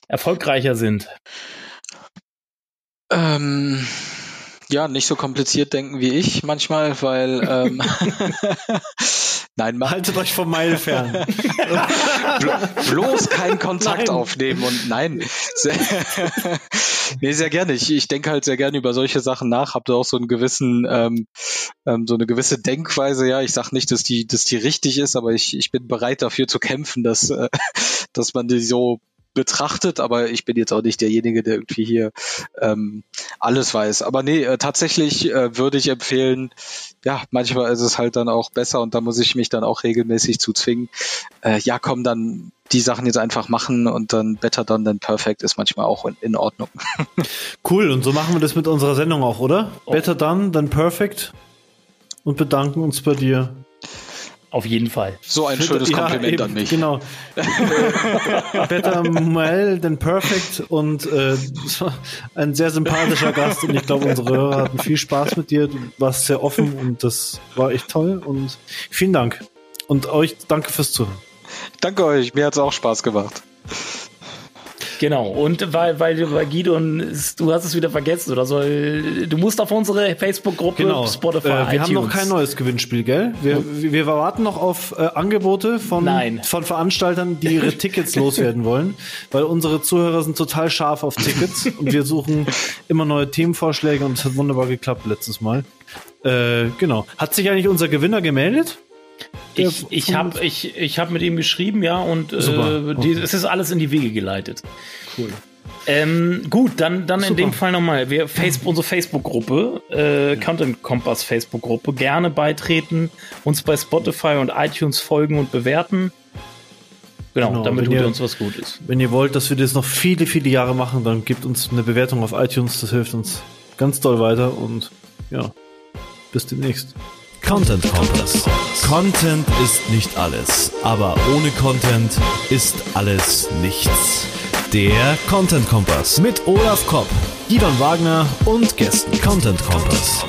erfolgreicher sind. Ähm, ja, nicht so kompliziert denken wie ich manchmal, weil ähm, nein, ma- Haltet euch vom Meil fern. blo- bloß keinen Kontakt Nein. aufnehmen und nein. Sehr, nee, sehr gerne. Ich, ich denke halt sehr gerne über solche Sachen nach, habe da auch so einen gewissen, ähm, ähm, so eine gewisse Denkweise, ja. Ich sage nicht, dass die, dass die richtig ist, aber ich, ich bin bereit dafür zu kämpfen, dass, äh, dass man die so betrachtet, aber ich bin jetzt auch nicht derjenige, der irgendwie hier ähm, alles weiß. Aber nee, äh, tatsächlich äh, würde ich empfehlen, ja, manchmal ist es halt dann auch besser und da muss ich mich dann auch regelmäßig zu zwingen. Äh, ja, komm, dann die Sachen jetzt einfach machen und dann better done than perfect ist manchmal auch in, in Ordnung. Cool, und so machen wir das mit unserer Sendung auch, oder? Oh. Better done than perfect. Und bedanken uns bei dir. Auf jeden Fall. So ein schönes Ja, Kompliment eben, an mich. Genau. Better well than perfect und äh, ein sehr sympathischer Gast und ich glaube, unsere Hörer hatten viel Spaß mit dir. Du warst sehr offen und das war echt toll und vielen Dank. Und euch danke fürs Zuhören. Danke euch, mir hat's auch Spaß gemacht. Genau. Und weil, weil, weil ist- du hast es wieder vergessen oder soll, du musst auf unsere Facebook-Gruppe Spotify, Äh, wir iTunes. haben noch kein neues Gewinnspiel, gell? Wir, wir, wir warten noch auf äh, Angebote von, Nein. von Veranstaltern, die ihre Tickets loswerden wollen, weil unsere Zuhörer sind total scharf auf Tickets und wir suchen immer neue Themenvorschläge und es hat wunderbar geklappt letztes Mal. Äh, genau. Hat sich eigentlich unser Gewinner gemeldet? Ich, ich habe ich, ich hab mit ihm geschrieben, ja, und äh, die, es ist alles in die Wege geleitet. Cool. Ähm, gut, dann, dann in dem Fall nochmal. Wir Facebook, unsere Facebook-Gruppe, äh, Content Kompass Facebook-Gruppe, gerne beitreten, uns bei Spotify und iTunes folgen und bewerten. Genau, Genau, damit tut ihr uns was Gutes. Wenn ihr wollt, dass wir das noch viele, viele Jahre machen, dann gebt uns eine Bewertung auf iTunes. Das hilft uns ganz doll weiter und ja, bis demnächst. Content Kompass. Content ist nicht alles, aber ohne Content ist alles nichts. Der Content Kompass mit Olaf Kopp, Gidon Wagner und Gästen. Content Kompass.